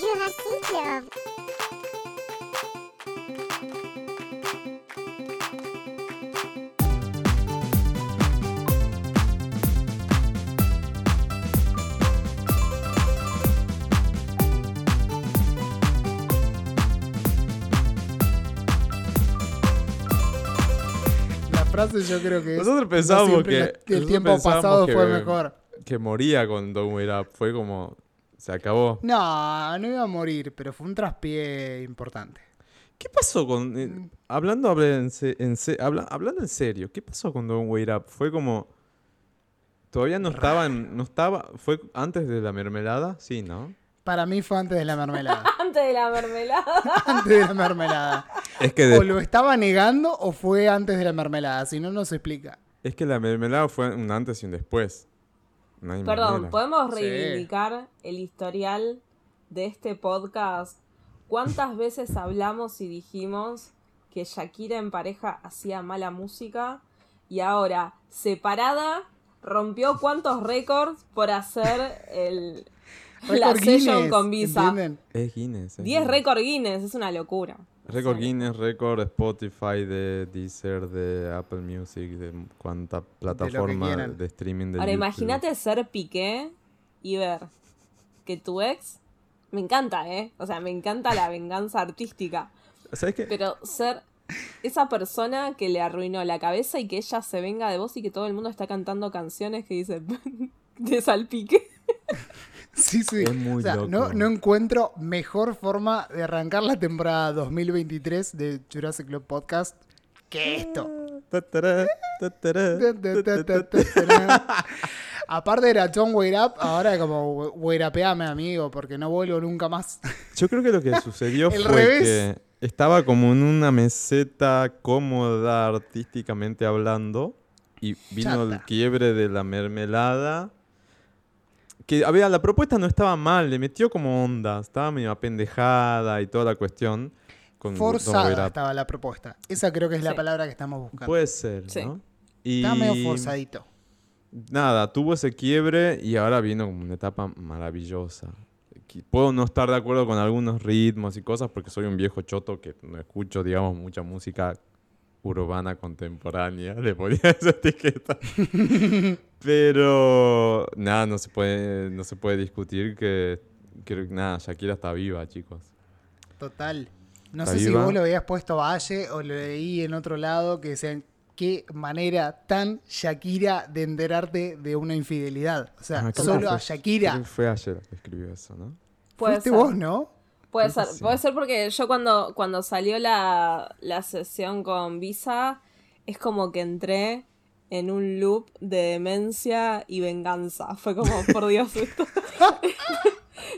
Jurassic La frase yo creo que es, Nosotros pensábamos que- el tiempo pasado que- fue mejor. Que moría Wait Up. Fue como. Se acabó. No, no iba a morir, pero fue un traspié importante. ¿Qué pasó con. eh, Mm. hablando, habla- en se- en se- habla- hablando en serio, ¿qué pasó con Don't Wait Up? Fue como. Todavía no estaba. en- no estaba. ¿Fue antes de la mermelada? Sí, ¿no? Para mí fue antes de la mermelada. Antes de la mermelada. antes de la mermelada. Es que, de- O lo estaba negando o fue antes de la mermelada. Si no, no se explica. es que la mermelada fue un antes y un después. No hay Perdón, manera. ¿podemos Sí. reivindicar el historial de este podcast? ¿Cuántas veces hablamos y dijimos que Shakira en pareja hacía mala música? Y ahora, separada, rompió cuántos récords por hacer el, la session Guinness, con Visa. ¿entienden? Es Guinness. es 10 Guinness. récord Guinness, es una locura. Récord Guinness, récord Spotify, de Deezer, de Apple Music, de cuánta plataforma quieran. de streaming de Ahora imagínate ser Piqué y ver que tu ex... Me encanta, ¿eh? O sea, me encanta la venganza artística. ¿Sabes qué? Pero ser esa persona que le arruinó la cabeza y que ella se venga de vos y que todo el mundo está cantando canciones que dicen de salpique. Sí, sí. Es muy O sea, loco. no, no encuentro mejor forma de arrancar la temporada 2023 de Jurassic Club Podcast que esto. Aparte era John Wait Up, ahora como Wait Upeame, amigo, porque no vuelvo nunca más. Yo creo que lo que sucedió El fue revés. que estaba como en una meseta cómoda artísticamente hablando y vino el quiebre de la mermelada. Que, a ver, la propuesta no estaba mal, le metió como onda, estaba medio apendejada y toda la cuestión. Con Forzada estaba la propuesta. Esa creo que es la palabra que estamos buscando. Puede ser, Sí. ¿no? Y Estaba medio forzadito. nada, tuvo ese quiebre y ahora vino como una etapa maravillosa. Puedo no estar de acuerdo con algunos ritmos y cosas porque soy un viejo choto que no escucho, digamos, mucha música urbana contemporánea, le ponía esa etiqueta. Pero nada, no se puede, no se puede discutir que, que nada, Shakira está viva, chicos. Total. No Está sé si vos lo habías puesto Valle o lo leí en otro lado que decían qué manera tan Shakira de enterarte de una infidelidad. O sea, Ah, solo fue- a Shakira. Fue ayer que escribió eso, ¿no? Puede Fuiste ser. vos, ¿no? Puede ser. sí. Puede ser porque yo cuando, cuando salió la, la sesión con Visa, es como que entré en un loop de demencia y venganza. Fue como, por Dios, esto,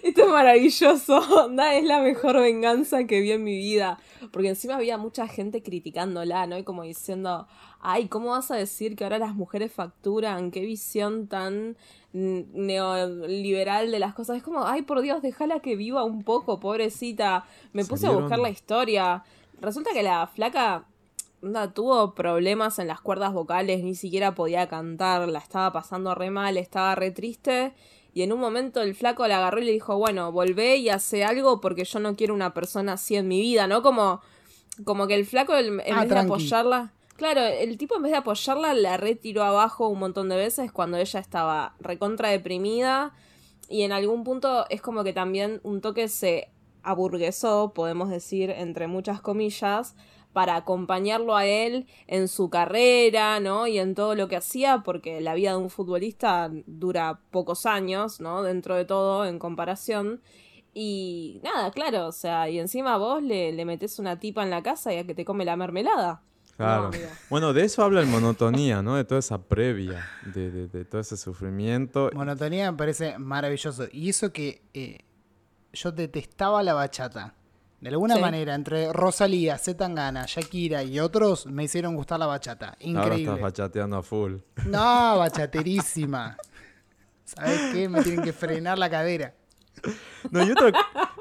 esto es maravilloso. Onda, es la mejor venganza que vi en mi vida. Porque encima había mucha gente criticándola, ¿no? Y como diciendo, ay, ¿cómo vas a decir que ahora las mujeres facturan? ¿Qué visión tan neoliberal de las cosas? Es como, ay, por Dios, déjala que viva un poco, pobrecita. Me puse a buscar la historia. Resulta que la flaca onda, tuvo problemas en las cuerdas vocales, ni siquiera podía cantar, la estaba pasando re mal, estaba re triste. Y en un momento el flaco la agarró y le dijo, bueno, volvé y hace algo porque yo no quiero una persona así en mi vida, ¿no? Como, como que el flaco, en Ah, vez de tranqui. apoyarla... Claro, el tipo en vez de apoyarla la retiró abajo un montón de veces cuando ella estaba recontra deprimida y en algún punto es como que también un toque se aburguesó, podemos decir, entre muchas comillas, para acompañarlo a él en su carrera, ¿no? Y en todo lo que hacía, porque la vida de un futbolista dura pocos años, ¿no? Dentro de todo, en comparación. Y nada, claro, o sea, y encima vos le, le metes una tipa en la casa y a que te come la mermelada. Claro. No, bueno, de eso habla el monotonía, ¿no? De toda esa previa, de, de- de todo ese sufrimiento. Monotonía me parece maravilloso. Y eso que eh, yo detestaba la bachata. De alguna Sí. manera, entre Rosalía, Zetangana, Shakira y otros, me hicieron gustar la bachata. Ahora Increíble. estás bachateando a full. No, bachaterísima. ¿Sabes qué? Me tienen que frenar la cadera. No, y otra,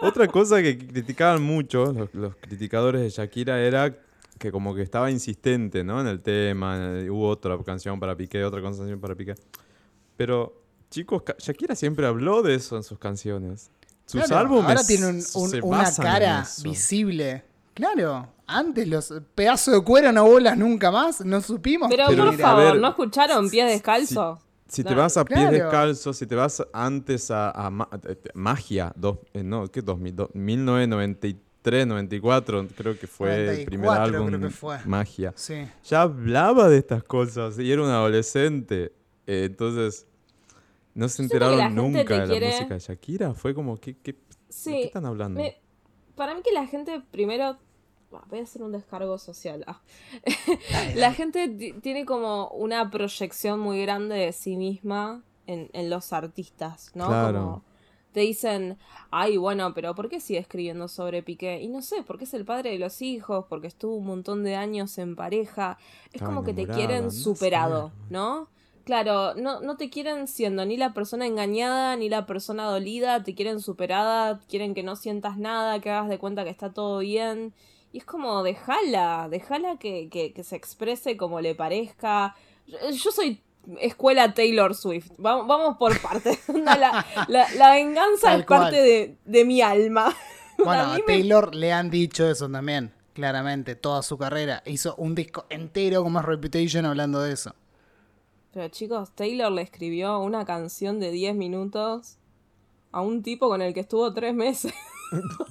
otra cosa que criticaban mucho los, los criticadores de Shakira era que como que estaba insistente, ¿no? En el tema, en el- hubo otra canción para Piqué, otra canción para Piqué. Pero, chicos, Shakira siempre habló de eso en sus canciones. Sus Claro, álbumes Ahora tiene un- un- se una cara visible. Claro, antes los pedazos de cuero no bolas nunca más, no supimos. Pero, Pero, por a favor, ver, ¿no escucharon Pies Descalzo? Si te No, vas a pies claro. descalzos, si te vas antes a, a Ma- eh, Magia, dos, eh, no, ¿qué? 2000, do- 1993, 94, creo que fue el primer 94 álbum, creo que fue. Magia. Sí. Ya hablaba de estas cosas y era un adolescente. eh, entonces, no se enteraron nunca de quiere- la música de Shakira. Fue como, ¿qué, qué, de qué están hablando? Me- para mí que la gente primero... Bah, Voy a hacer un descargo social. ah. la gente ti- tiene como una proyección muy grande de sí misma en, en los artistas, ¿no? Claro. Como te dicen, ay, bueno, pero ¿por qué sigue escribiendo sobre Piqué? Y no sé, porque es el padre de los hijos, porque estuvo un montón de años en pareja. Es como que te quieren superado, ¿no? Claro, no, no te quieren siendo ni la persona engañada ni la persona dolida, te quieren superada, quieren que no sientas nada, que hagas de cuenta que está todo bien. Y es como, déjala, déjala que, que, que se exprese como le parezca. Yo, yo soy escuela Taylor Swift, vamos, vamos por partes. La, la, la venganza Tal es parte de, de mi alma. Bueno, A a, mí me- Taylor le han dicho eso también, claramente, toda su carrera. Hizo un disco entero con más Reputation hablando de eso. Pero chicos, Taylor le escribió una canción de 10 minutos a un tipo con el que estuvo tres meses.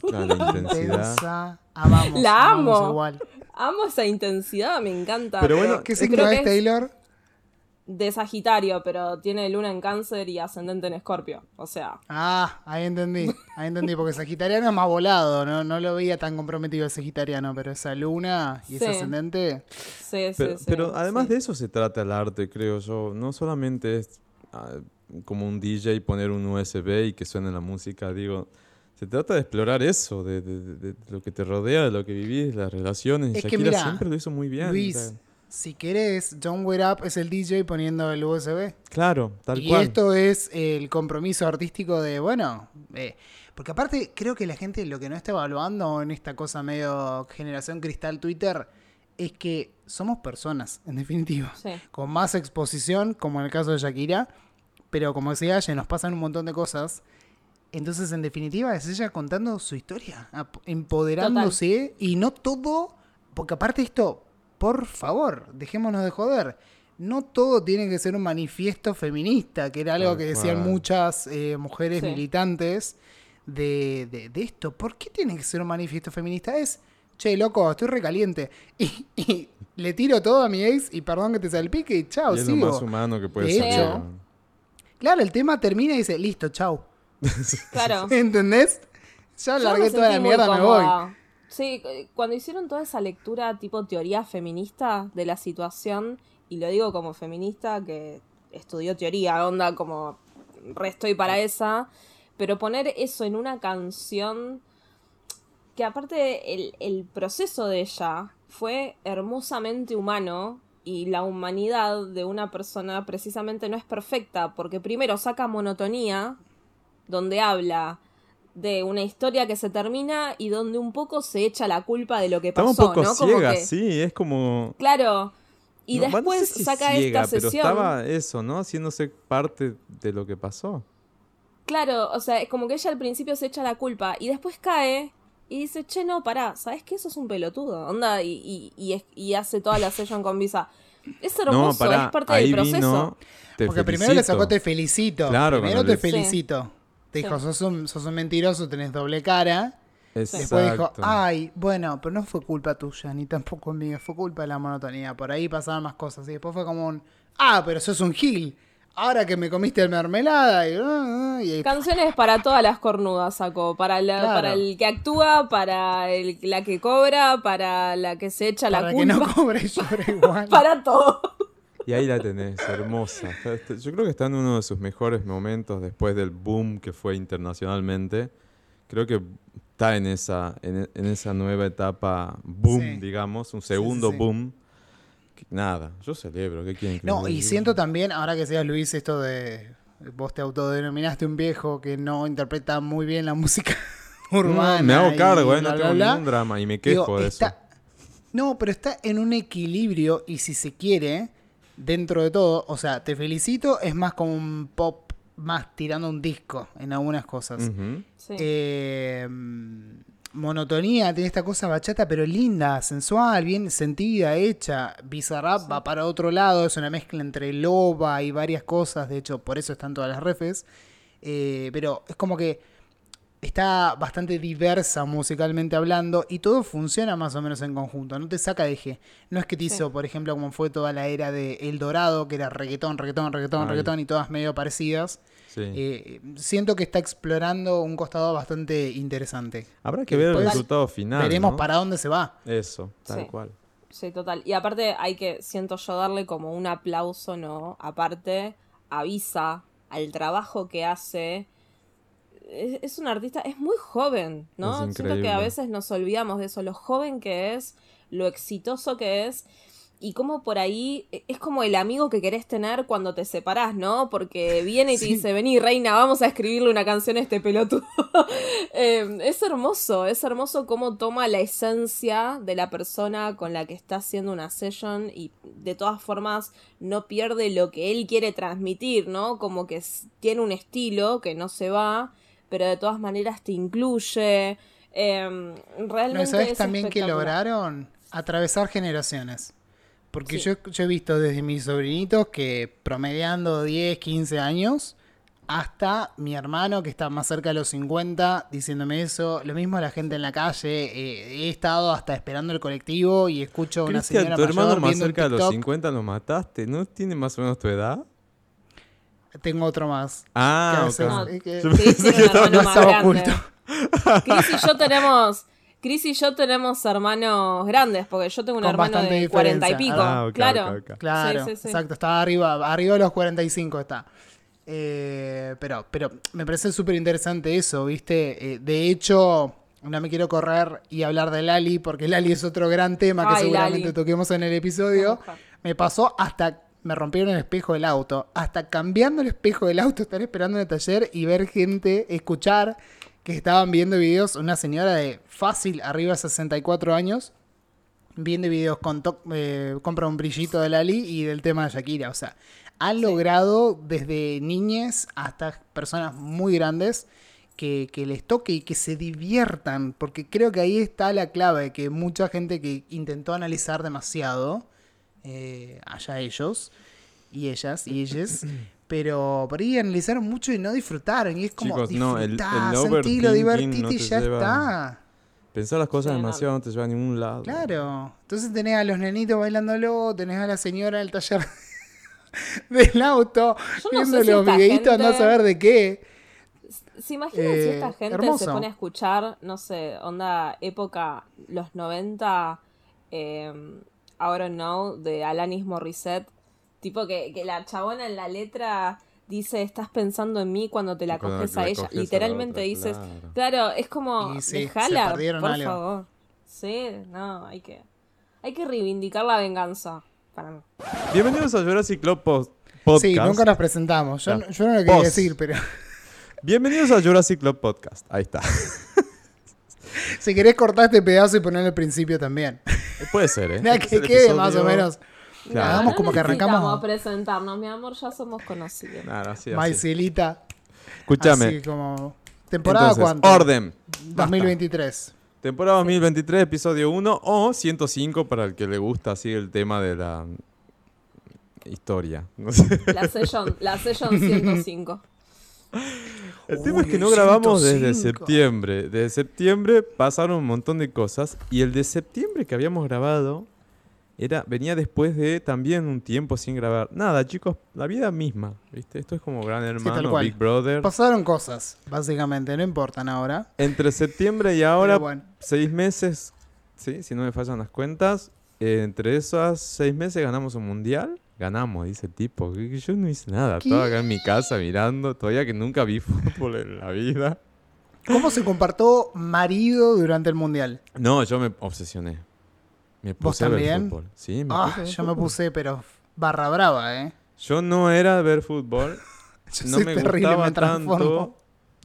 Claro, la intensidad. Intensa. Amamos. La amamos amo. igual. Amo esa intensidad, me encanta. Pero bueno, ¿Qué signo es Taylor? De Sagitario, pero tiene luna en cáncer y ascendente en Escorpio. O sea, Ah, ahí entendí. Ahí entendí, porque Sagitariano es más volado, ¿no? No lo veía tan comprometido el Sagitariano, pero esa luna y ese ascendente. sí, sí, Pero, sí, pero además sí. de eso se trata el arte, creo yo. No solamente es ah, como un DJ poner un USB y que suene la música, digo. Se trata de explorar eso, de, de- de- de lo que te rodea, de lo que vivís, las relaciones. Es que Shakira mira, siempre lo hizo muy bien. o Luis, sea, si querés, John Wait Up es el DJ poniendo el USB. claro, tal y cual. esto es el compromiso artístico de, bueno, eh, porque aparte creo que la gente lo que no está evaluando en esta cosa medio generación cristal Twitter es que somos personas, en definitiva, Sí. con más exposición, como en el caso de Shakira, pero como decía ella, nos pasan un montón de cosas. Entonces, en definitiva, es ella contando su historia, empoderándose y no todo, porque aparte esto, por favor, dejémonos de joder. No todo tiene que ser un manifiesto feminista, que era algo que decían muchas eh, mujeres Sí. militantes de, de- de esto. ¿Por qué tiene que ser un manifiesto feminista? Es, che, loco, estoy recaliente. Y, y le tiro todo a mi ex y perdón que te salpique y chao, y es sigo. lo más humano que puede De ser. hecho, Claro, el tema termina y dice, listo, chao. Claro. ¿Entendés? Ya Yo largué toda la mierda, me voy. Sí, eh, cuando hicieron toda esa lectura tipo teoría feminista de la situación, y lo digo como feminista que estudió teoría, onda como re estoy para esa, pero poner eso en una canción que aparte el, el proceso de ella fue hermosamente humano y la humanidad de una persona precisamente no es perfecta porque primero saca monotonía donde habla de una historia que se termina y donde un poco se echa la culpa de lo que pasó, Estaba un poco ¿no? Ciega, que- sí, es como... Claro. Y No, va, no después sé si saca ciega, esta pero sesión. estaba eso, ¿no? Haciéndose parte de lo que pasó. Claro, o sea, es como que ella al principio se echa la culpa y después cae y dice, che, no, pará, ¿sabes qué? Eso es un pelotudo. Onda, y, y, y, es- y hace toda la session con Visa. Es hermoso, no, pará, es parte ahí del proceso. vino... Te Porque primero le sacó te felicito. Claro, primero te le- felicito. Te dijo, Sí. sos, un, sos un mentiroso, tenés doble cara. Exacto. Después dijo, ay, bueno, pero no fue culpa tuya, ni tampoco mía, fue culpa de la monotonía. Por ahí pasaban más cosas. Y después fue como un, ah, pero sos un gil. Ahora que me comiste el mermelada. Y, ah, ah", y ahí, Canciones para todas las cornudas sacó. Para, la, Claro. para el que actúa, para el, la que cobra, para la que se echa para la que culpa. no cobre y llore igual. para todo. Y ahí la tenés, hermosa. Yo creo que está en uno de sus mejores momentos después del boom que fue internacionalmente. Creo que está en esa, en, en esa nueva etapa boom, Sí. digamos, un segundo sí. boom. Que nada, yo celebro, ¿qué quieren que No, y siento también, ahora que seas Luis, esto de. Vos te autodenominaste un viejo que no interpreta muy bien la música No, urbana. me hago y cargo, eh, no bla, tengo bla. ningún drama y me Digo, quejo de está- eso. No, pero está en un equilibrio y si se quiere, dentro de todo, o sea, te felicito, es más como un pop más tirando un disco en algunas cosas. Sí. Eh, monotonía, tiene esta cosa bachata, pero linda, sensual, bien sentida, hecha. Bizarrap va para otro lado, es una mezcla entre loba y varias cosas, de hecho, por eso están todas las refes. Eh, pero es como que está bastante diversa musicalmente hablando y todo funciona más o menos en conjunto, no te saca de eje. No es que te Sí. hizo, por ejemplo, como fue toda la era de El Dorado, que era reggaetón, reggaetón, reggaetón, Ay. reggaetón y todas medio parecidas. Sí. Eh, siento que está explorando un costado bastante interesante. Habrá que ver el resultado final. Veremos ¿no? para dónde se va. Eso, tal Sí. cual. Sí, total. Y aparte hay que, siento yo, darle como un aplauso, ¿no? Aparte, avisa al trabajo que hace. Es, es un artista, es muy joven, ¿no? Siento que a veces nos olvidamos de eso, lo joven que es, lo exitoso que es. Y como por ahí e- es como el amigo que querés tener cuando te separás, ¿no? Porque viene y te Sí. dice, vení, reina, vamos a escribirle una canción a este pelotudo. Eh, es hermoso, es hermoso cómo toma la esencia de la persona con la que está haciendo una session y de todas formas no pierde lo que él quiere transmitir, ¿no? Como que tiene un estilo que no se va, pero de todas maneras te incluye. Eh, realmente ¿No sabes es también que lograron? Atravesar generaciones. Porque Sí. yo, yo he visto desde mis sobrinitos que promediando 10, 15 años, hasta mi hermano que está más cerca de los 50 diciéndome eso. Lo mismo la gente en la calle. eh, he estado hasta esperando el colectivo y escucho a una señora tu hermano mayor más viendo un cerca de los TikTok. 50 lo mataste. ¿No tiene más o menos tu edad? Tengo otro más. Ah, Que No, eh, que- un estaba- hermano no más estaba grande. oculto. Chris y yo tenemos. Chris y yo tenemos hermanos grandes, porque yo tengo un Con hermano de cuarenta y pico. Ah, claro. Claro, Sí, sí, sí. exacto, está arriba, arriba de los 45 está. Eh, pero, pero me parece súper interesante eso, ¿viste? Eh, de hecho, no me quiero correr y hablar de Lali, porque Lali es otro gran tema que Ay, seguramente Lali. toquemos en el episodio. Me pasó hasta, me rompieron el espejo del auto, hasta cambiando el espejo del auto, estar esperando en el taller y ver gente, escuchar que estaban viendo videos, una señora de fácil, arriba de 64 años, viendo videos con eh, compra un brillito de Lali y del tema de Shakira. O sea, han logrado desde niñes hasta personas muy grandes que, que les toque y que se diviertan. Porque creo que ahí está la clave, que mucha gente que intentó analizar demasiado, eh, allá ellos y ellas y ellas. Pero por ahí analizaron mucho y no disfrutaron. Y es como, Chicos, no, el- el sentilo, divertite no y ya lleva- está. Pensar las cosas demasiado no te lleva a ningún lado. Claro. Entonces tenés a los nenitos bailándolo, tenés a la señora del taller del auto, Yo no viendo sé si los esta videitos, gente- no saber de qué. ¿Se imaginan si Eh, esta gente hermoso. se pone a escuchar, no sé, onda época, los 90, eh, I don't know, de Alanis Morissette? Tipo que, que la chabona en la letra dice, estás pensando en mí cuando te la Cuando coges la a ella. coges a la Literalmente otra, dices, claro. claro, es como, Y sí, se dejala, perdieron por algo. favor. Sí, no, hay que, hay que reivindicar la venganza. Para mí. Bienvenidos a Jurassic Club Pod- Podcast. Sí, nunca nos presentamos. Yo, no- yo no lo quería decir, pero Bienvenidos a Jurassic Club Podcast. Ahí está. Si querés cortar este pedazo y ponerlo al principio también. Puede ser, ¿eh? Nada, que quede más o menos. Claro. Hagamos como que arrancamos presentarnos, mi amor, ya somos conocidos. Nada, así, así. Maicelita. Escúchame. Así como. ¿Temporada Entonces, cuánto? orden. 2023. Temporada 2023, episodio 1 o 105 para el que le gusta así el tema de la historia. No sé. La session, la session 105. El tema es que no grabamos desde 105. septiembre. Desde septiembre pasaron un montón de cosas y el de septiembre que habíamos grabado era venía después de también un tiempo sin grabar. Nada, chicos, la vida misma, ¿viste? Esto es como Gran Hermano. Big Brother. Pasaron cosas, básicamente, no importan ahora. Entre septiembre y ahora, bueno. seis meses, ¿sí? si no me fallan las cuentas, eh, entre esas seis meses ganamos un mundial. Ganamos, dice el tipo. Yo no hice nada, ¿Qué? estaba acá en mi casa mirando, todavía que nunca vi fútbol en la vida. ¿Cómo se compartió marido durante el mundial? No, yo me obsesioné. Me ¿Vos puse a ver fútbol. Sí, me puse ver yo me puse, pero barra brava, ¿eh? Yo no era de ver fútbol. Yo no soy me terrible, gustaba me tanto.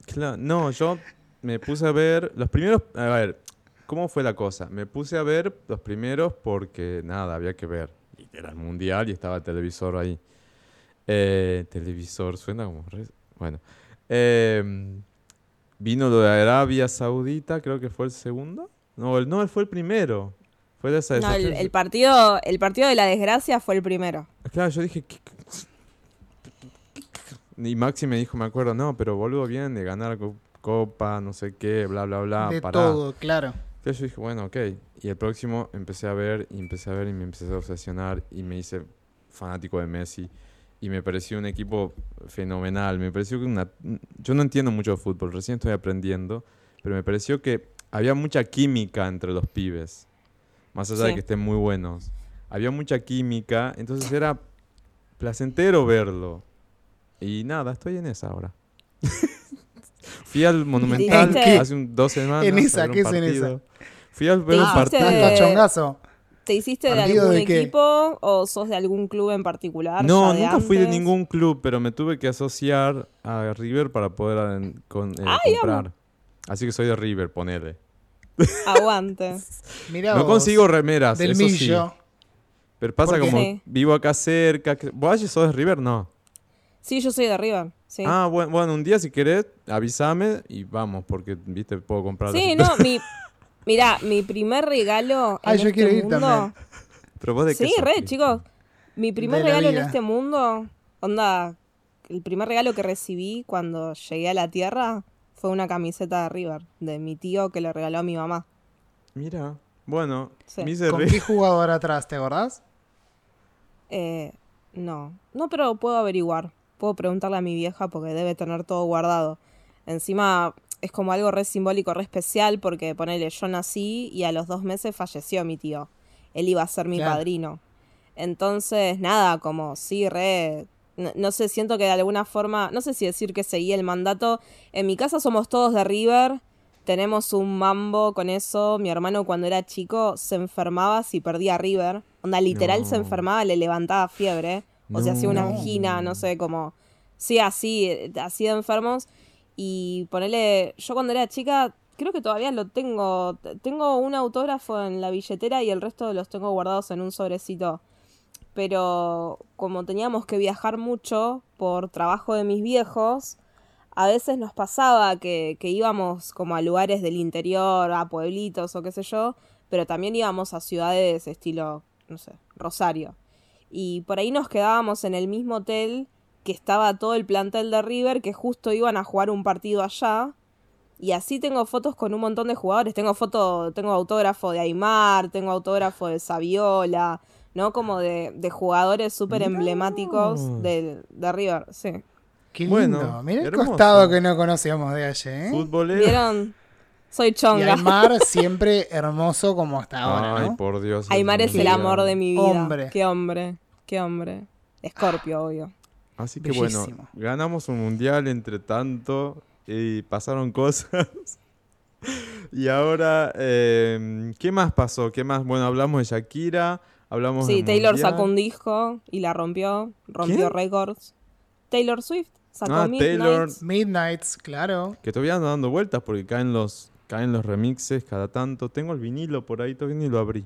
Claro, no, yo me puse a ver los primeros. A ver, ¿cómo fue la cosa? Me puse a ver los primeros porque nada, había que ver. Era el mundial y estaba el televisor ahí. Eh, televisor, suena como. re- Bueno. Eh, vino lo de Arabia Saudita, creo que fue el segundo. No, el, no, él fue el primero. Fue de esa No, el, partido, el partido de la desgracia fue el primero. Claro, yo dije. ¿qué- qué- Y Maxi me dijo, me acuerdo, no, pero boludo, vienen de ganar co- copa, no sé qué, bla, bla, bla. de pará". todo, claro. Entonces yo dije, bueno, ok. Y el próximo empecé a ver, y empecé a ver, y me empecé a obsesionar, y me hice fanático de Messi. Y me pareció un equipo fenomenal. Me pareció que una... Yo no entiendo mucho de fútbol, recién estoy aprendiendo, pero me pareció que había mucha química entre los pibes. Más allá de Sí. que estén muy buenos. Había mucha química, entonces era placentero verlo. Y nada, estoy en esa ahora. Fui al Monumental hace un, dos semanas. En esa, ¿qué es en partido. esa? Fui a ver un partido. ¿Te hiciste de ¿Partido algún de equipo o sos de algún club en particular? No, de nunca fui de ningún club, pero me tuve que asociar a River para poder eh, con- eh, Ay, comprar. Así que soy de River, ponele. Aguante. Mirá No vos, consigo remeras, del eso sí. millo. Pero pasa como Sí. vivo acá cerca. ¿Vos sos de River? No. Sí, yo soy de River. Sí, Ah, bueno, bueno, un día si querés, avísame y vamos, porque, viste, puedo comprar. sí no, mi... Mirá, mi primer regalo Ay, en yo este quiero ir mundo... también. Pero vos de qué Sí, sos, re, chicos. Mi primer regalo en este mundo, onda, el primer regalo que recibí cuando llegué a la Tierra fue una camiseta de River, de mi tío que le regaló a mi mamá. Mira, bueno, Sí. me hice ¿Con qué jugador atrás, te acordás? Eh, no, no, pero puedo averiguar. Puedo preguntarle a mi vieja porque debe tener todo guardado. Encima es como algo re simbólico, re especial porque ponele, yo nací y a los dos meses falleció mi tío. Él iba a ser mi Claro. padrino. Entonces, nada, como sí, re... No, no sé, siento que de alguna forma, no sé si decir que seguí el mandato. En mi casa somos todos de River, tenemos un mambo con eso. Mi hermano cuando era chico se enfermaba si perdía a River. Onda, literal se enfermaba, le levantaba fiebre. O sea, hacía una No. angina, no sé, como... Sí, así, eh, así de enfermos. Y ponerle... Yo cuando era chica, creo que todavía lo tengo. Tengo un autógrafo en la billetera y el resto los tengo guardados en un sobrecito. Pero como teníamos que viajar mucho por trabajo de mis viejos, a veces nos pasaba que, que íbamos como a lugares del interior, a pueblitos o qué sé yo, pero también íbamos a ciudades estilo, no sé, Rosario. Y por ahí nos quedábamos en el mismo hotel que estaba todo el plantel de River, que justo iban a jugar un partido allá. Y así tengo fotos con un montón de jugadores. Tengo foto, tengo autógrafo de Aymar, tengo autógrafo de Saviola, ¿no? Como de, de jugadores súper emblemáticos de, de River, sí. Qué lindo. Bueno, Mirá el hermoso. costado que no conocíamos de ayer, ¿eh? futbolero. ¿Vieron? Soy Y chonga. Aymar siempre hermoso como hasta ahora, Ay, ¿no? por Dios. Aymar es el amor de mi vida. Hombre. Qué hombre, qué hombre. Escorpio, obvio. Así que bueno, ganamos un mundial entre tanto y pasaron cosas. y ahora, eh, ¿qué más pasó? ¿Qué más? Bueno, hablamos de Shakira, hablamos Sí, Taylor mundial. sacó un disco y la rompió, rompió récords. Taylor Swift sacó Ah, Midnight. Taylor. Midnights, claro. Que todavía ando dando vueltas porque caen los, caen los remixes cada tanto. Tengo el vinilo por ahí, todavía ni lo abrí.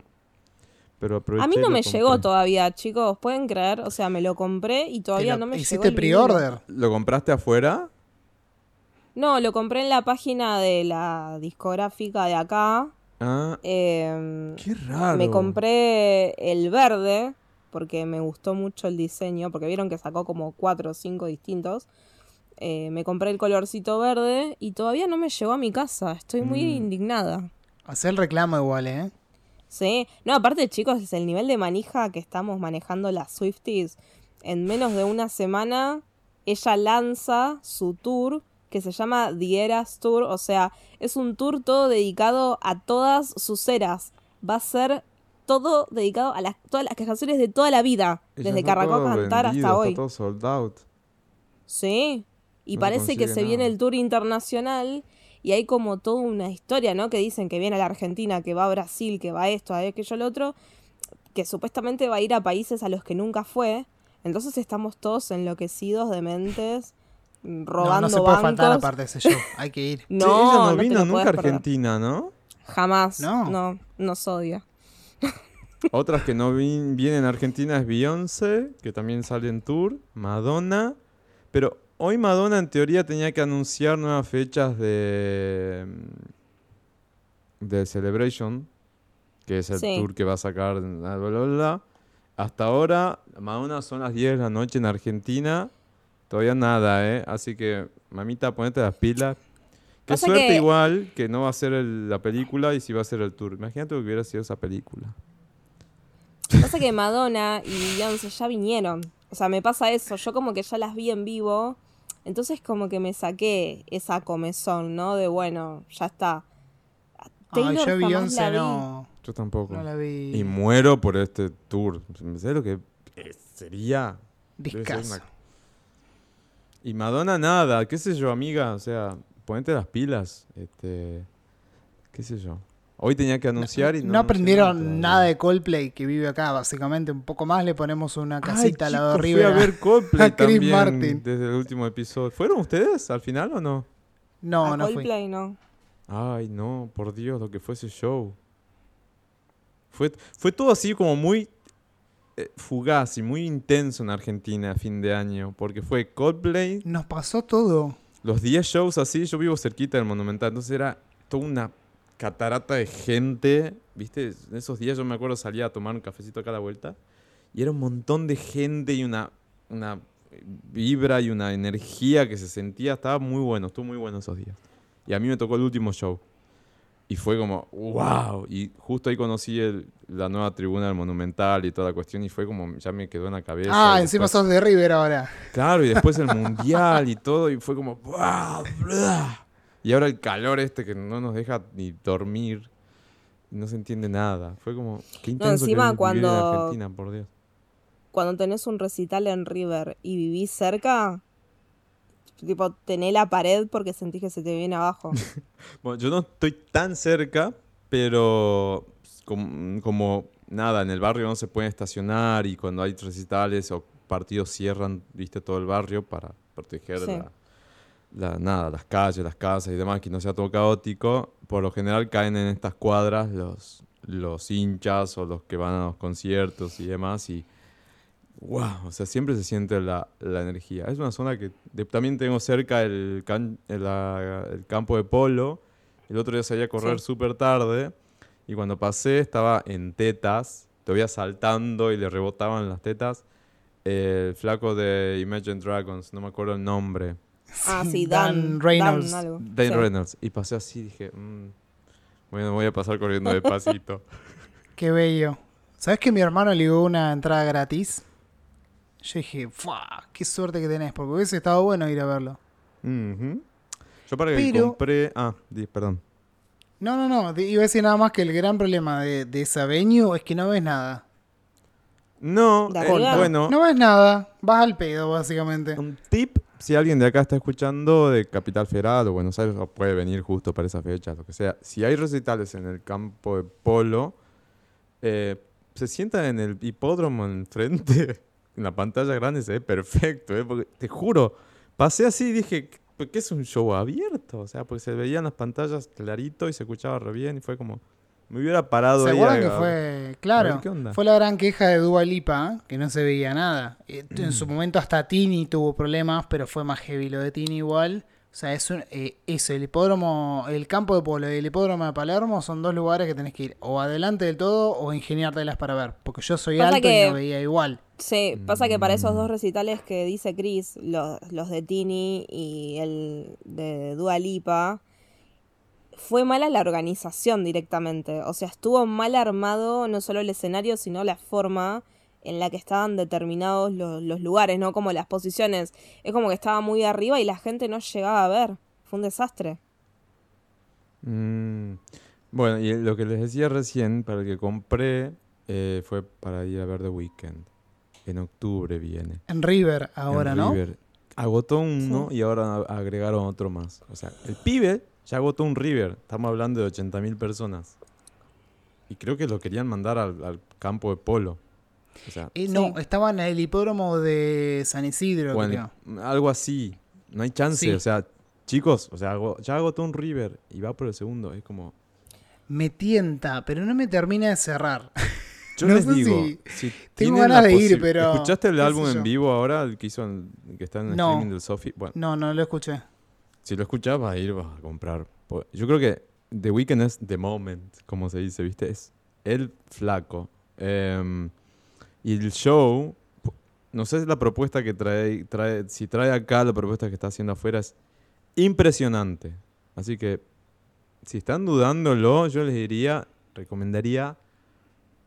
Pero aproveché A mí no me compré. llegó todavía, chicos, ¿pueden creer? O sea, me lo compré y todavía lo- no me llegó. ¿Hiciste el vinilo. pre-order? ¿Lo compraste afuera? No, lo compré en la página de la discográfica de acá. Ah, Em, qué raro. Me compré el verde porque me gustó mucho el diseño, porque vieron que sacó como cuatro o cinco distintos. Eh, me compré el colorcito verde y todavía no me llegó a mi casa. Estoy muy Mm. indignada. Hacer el reclamo igual, ¿eh? Sí, no, aparte chicos, es el nivel de manija que estamos manejando las Swifties. En menos de una semana, ella lanza su tour que se llama The Eras Tour, o sea, es un tour todo dedicado a todas sus eras. Va a ser todo dedicado a las, todas las canciones de toda la vida, desde todo cantar vendido, hasta está hoy. todo sold out. Sí, y No parece que se viene el tour internacional y hay como toda una historia, ¿no? Que dicen que viene a la Argentina, que va a Brasil, que va a esto, a aquello, lo otro, que supuestamente va a ir a países a los que nunca fue. Entonces estamos todos enloquecidos, dementes, mm, robando no, no se puede bancos. faltar aparte de ese show. Hay que ir. Sí, No, ella no, no te vino lo nunca a perder. Argentina, ¿no? Jamás. No. No, nos odia. Otras que no vi- vienen a Argentina es Beyoncé, que también sale en tour, Madonna, pero hoy Madonna en teoría tenía que anunciar nuevas fechas de, de Celebration, que es el Sí. tour que va a sacar, bla, bla. Hasta ahora, Madonna son las 10 de la noche en Argentina, todavía nada, ¿eh? Así que, mamita, ponete las pilas. Qué suerte que- igual que no va a ser el- la película y si va a ser el tour. Imagínate que hubiera sido esa película. Pasa que Madonna y Beyoncé ya vinieron. O sea, me pasa eso. Yo como que ya las vi en vivo. Entonces como que me saqué esa comezón, ¿no? De bueno, ya está. Ay, Taylor yo jamás Beyoncé no, Yo tampoco. no la vi. Y muero por este tour. ¿Sabes lo que sería? Una- Y Madonna nada, qué sé yo, amiga, o sea, ponete las pilas, este, qué sé yo. Hoy tenía que anunciar y no no aprendieron nada de Coldplay que vive acá, básicamente. Un poco más le ponemos una casita Ay, al lado de River. Fui a ver Coldplay a Chris también Martin. desde el último episodio. ¿Fueron ustedes al final o no? No, A no fui. Coldplay no. Ay, no, por Dios, lo que fue ese show. Fue, fue todo así como muy eh, fugaz y muy intenso en Argentina a fin de año, porque fue Coldplay, Nos pasó todo. los 10 shows así, yo vivo cerquita del Monumental, entonces era toda una catarata de gente, ¿viste? En esos días yo me acuerdo salía a tomar un cafecito acá a la vuelta y era un montón de gente y una, una vibra y una energía que se sentía, estaba muy bueno, estuvo muy bueno esos días. Y a mí me tocó el último show. Y fue como, wow. Y justo ahí conocí el- la nueva tribuna del Monumental y toda la cuestión. Y fue como, ya me quedó en la cabeza. Ah, y encima después- sos de River ahora. Claro, y después el mundial y todo, y fue como. ¡buah! ¡blah! Y ahora el calor este que no nos deja ni dormir, no se entiende nada. Fue como. Qué intenso que encima vivir cuando- en Argentina, por Dios. Cuando tenés un recital en River y vivís cerca, tipo, tenés la pared porque sentís que se te viene abajo. Bueno, yo no estoy tan cerca, pero como, como nada, en el barrio no se puede estacionar y cuando hay recitales o partidos cierran, viste, todo el barrio para proteger Sí. la, la- nada, las calles, las casas y demás, que no sea todo caótico. Por lo general caen en estas cuadras los, los hinchas o los que van a los conciertos y demás y wow, o sea, siempre se siente la, la energía. Es una zona que de- también tengo cerca el, can- el, la- el campo de polo. El otro día salí a correr Sí. súper tarde y cuando pasé estaba en tetas, todavía saltando y le rebotaban las tetas. El flaco de Imagine Dragons, no me acuerdo el nombre. Ah, sí, Dan Dan, Reynolds. Dan algo. Dan Sí. Reynolds. Y pasé así y dije, "Mm, bueno, voy a pasar corriendo despacito. Qué bello. ¿Sabes que mi hermano le dio una entrada gratis? Yo dije, ¡fua! ¡Qué suerte que tenés! Porque hubiese estado bueno ir a verlo. Yo para que Pero- compré... Ah, di- perdón. No, no, no. Iba a decir nada más que el gran problema de, de esa venue es que no ves nada. No, ¿De eh, bueno, No ves nada. Vas al pedo, básicamente. un tip, si alguien de acá está escuchando de Capital Federal o Buenos Aires puede venir justo para esa fecha, lo que sea, si hay recitales en el campo de polo, eh, se sientan en el hipódromo enfrente, en la pantalla grande se ve perfecto, eh, porque te juro, pasé así y dije, ¿por qué es un show abierto? O sea, porque se veían las pantallas clarito y se escuchaba re bien y fue como, me hubiera parado ¿Se ahí a- que fue, claro, ¿qué onda? fue la gran queja de Dua Lipa, que no se veía nada. Eh, En su momento hasta Tini tuvo problemas, pero fue más heavy lo de Tini igual. O sea, es un, eh, eso, el hipódromo, el campo de polo y el hipódromo de Palermo son dos lugares que tenés que ir o adelante del todo o ingeniártelas para ver. Porque yo soy Pasa alto y no veía igual. Sí, pasa que para Mm. esos dos recitales que dice Chris, los, los de Tini y el de Dua Lipa, fue mala la organización directamente. O sea, estuvo mal armado no solo el escenario, sino la forma en la que estaban determinados los, los lugares, ¿no? Como las posiciones. Es como que estaba muy arriba y la gente no llegaba a ver. Fue un desastre. Mm, Bueno, y lo que les decía recién, para el que compré, eh, fue para ir a ver The Weeknd. En octubre viene. En River en ahora, ¿no? River. Agotó uno y ahora agregaron otro más. O sea, el pibe ya agotó un River. Estamos hablando de 80.000 personas. Y creo que lo querían mandar al, al campo de polo. O sea, Eh, no, Sí. estaban en el hipódromo de San Isidro, bueno, creo. algo así. No hay chance. Sí. O sea, chicos, o sea, ya agotó un River y va por el segundo. Es como... Me tienta, pero no me termina de cerrar. Yo No les sé digo, si- si tengo ganas de ir, pero ¿Escuchaste el álbum en vivo ahora, el que hizo en- que está en el No. streaming del Sofi? Bueno, No, no lo escuché. Si lo escuchas vas a ir, a comprar. Yo creo que The Weeknd es the moment, como se dice, ¿viste? Es el flaco. Em, y el show, no sé la propuesta que trae, trae, si trae acá la propuesta que está haciendo afuera es impresionante. Así que, si están dudándolo, yo les diría, recomendaría,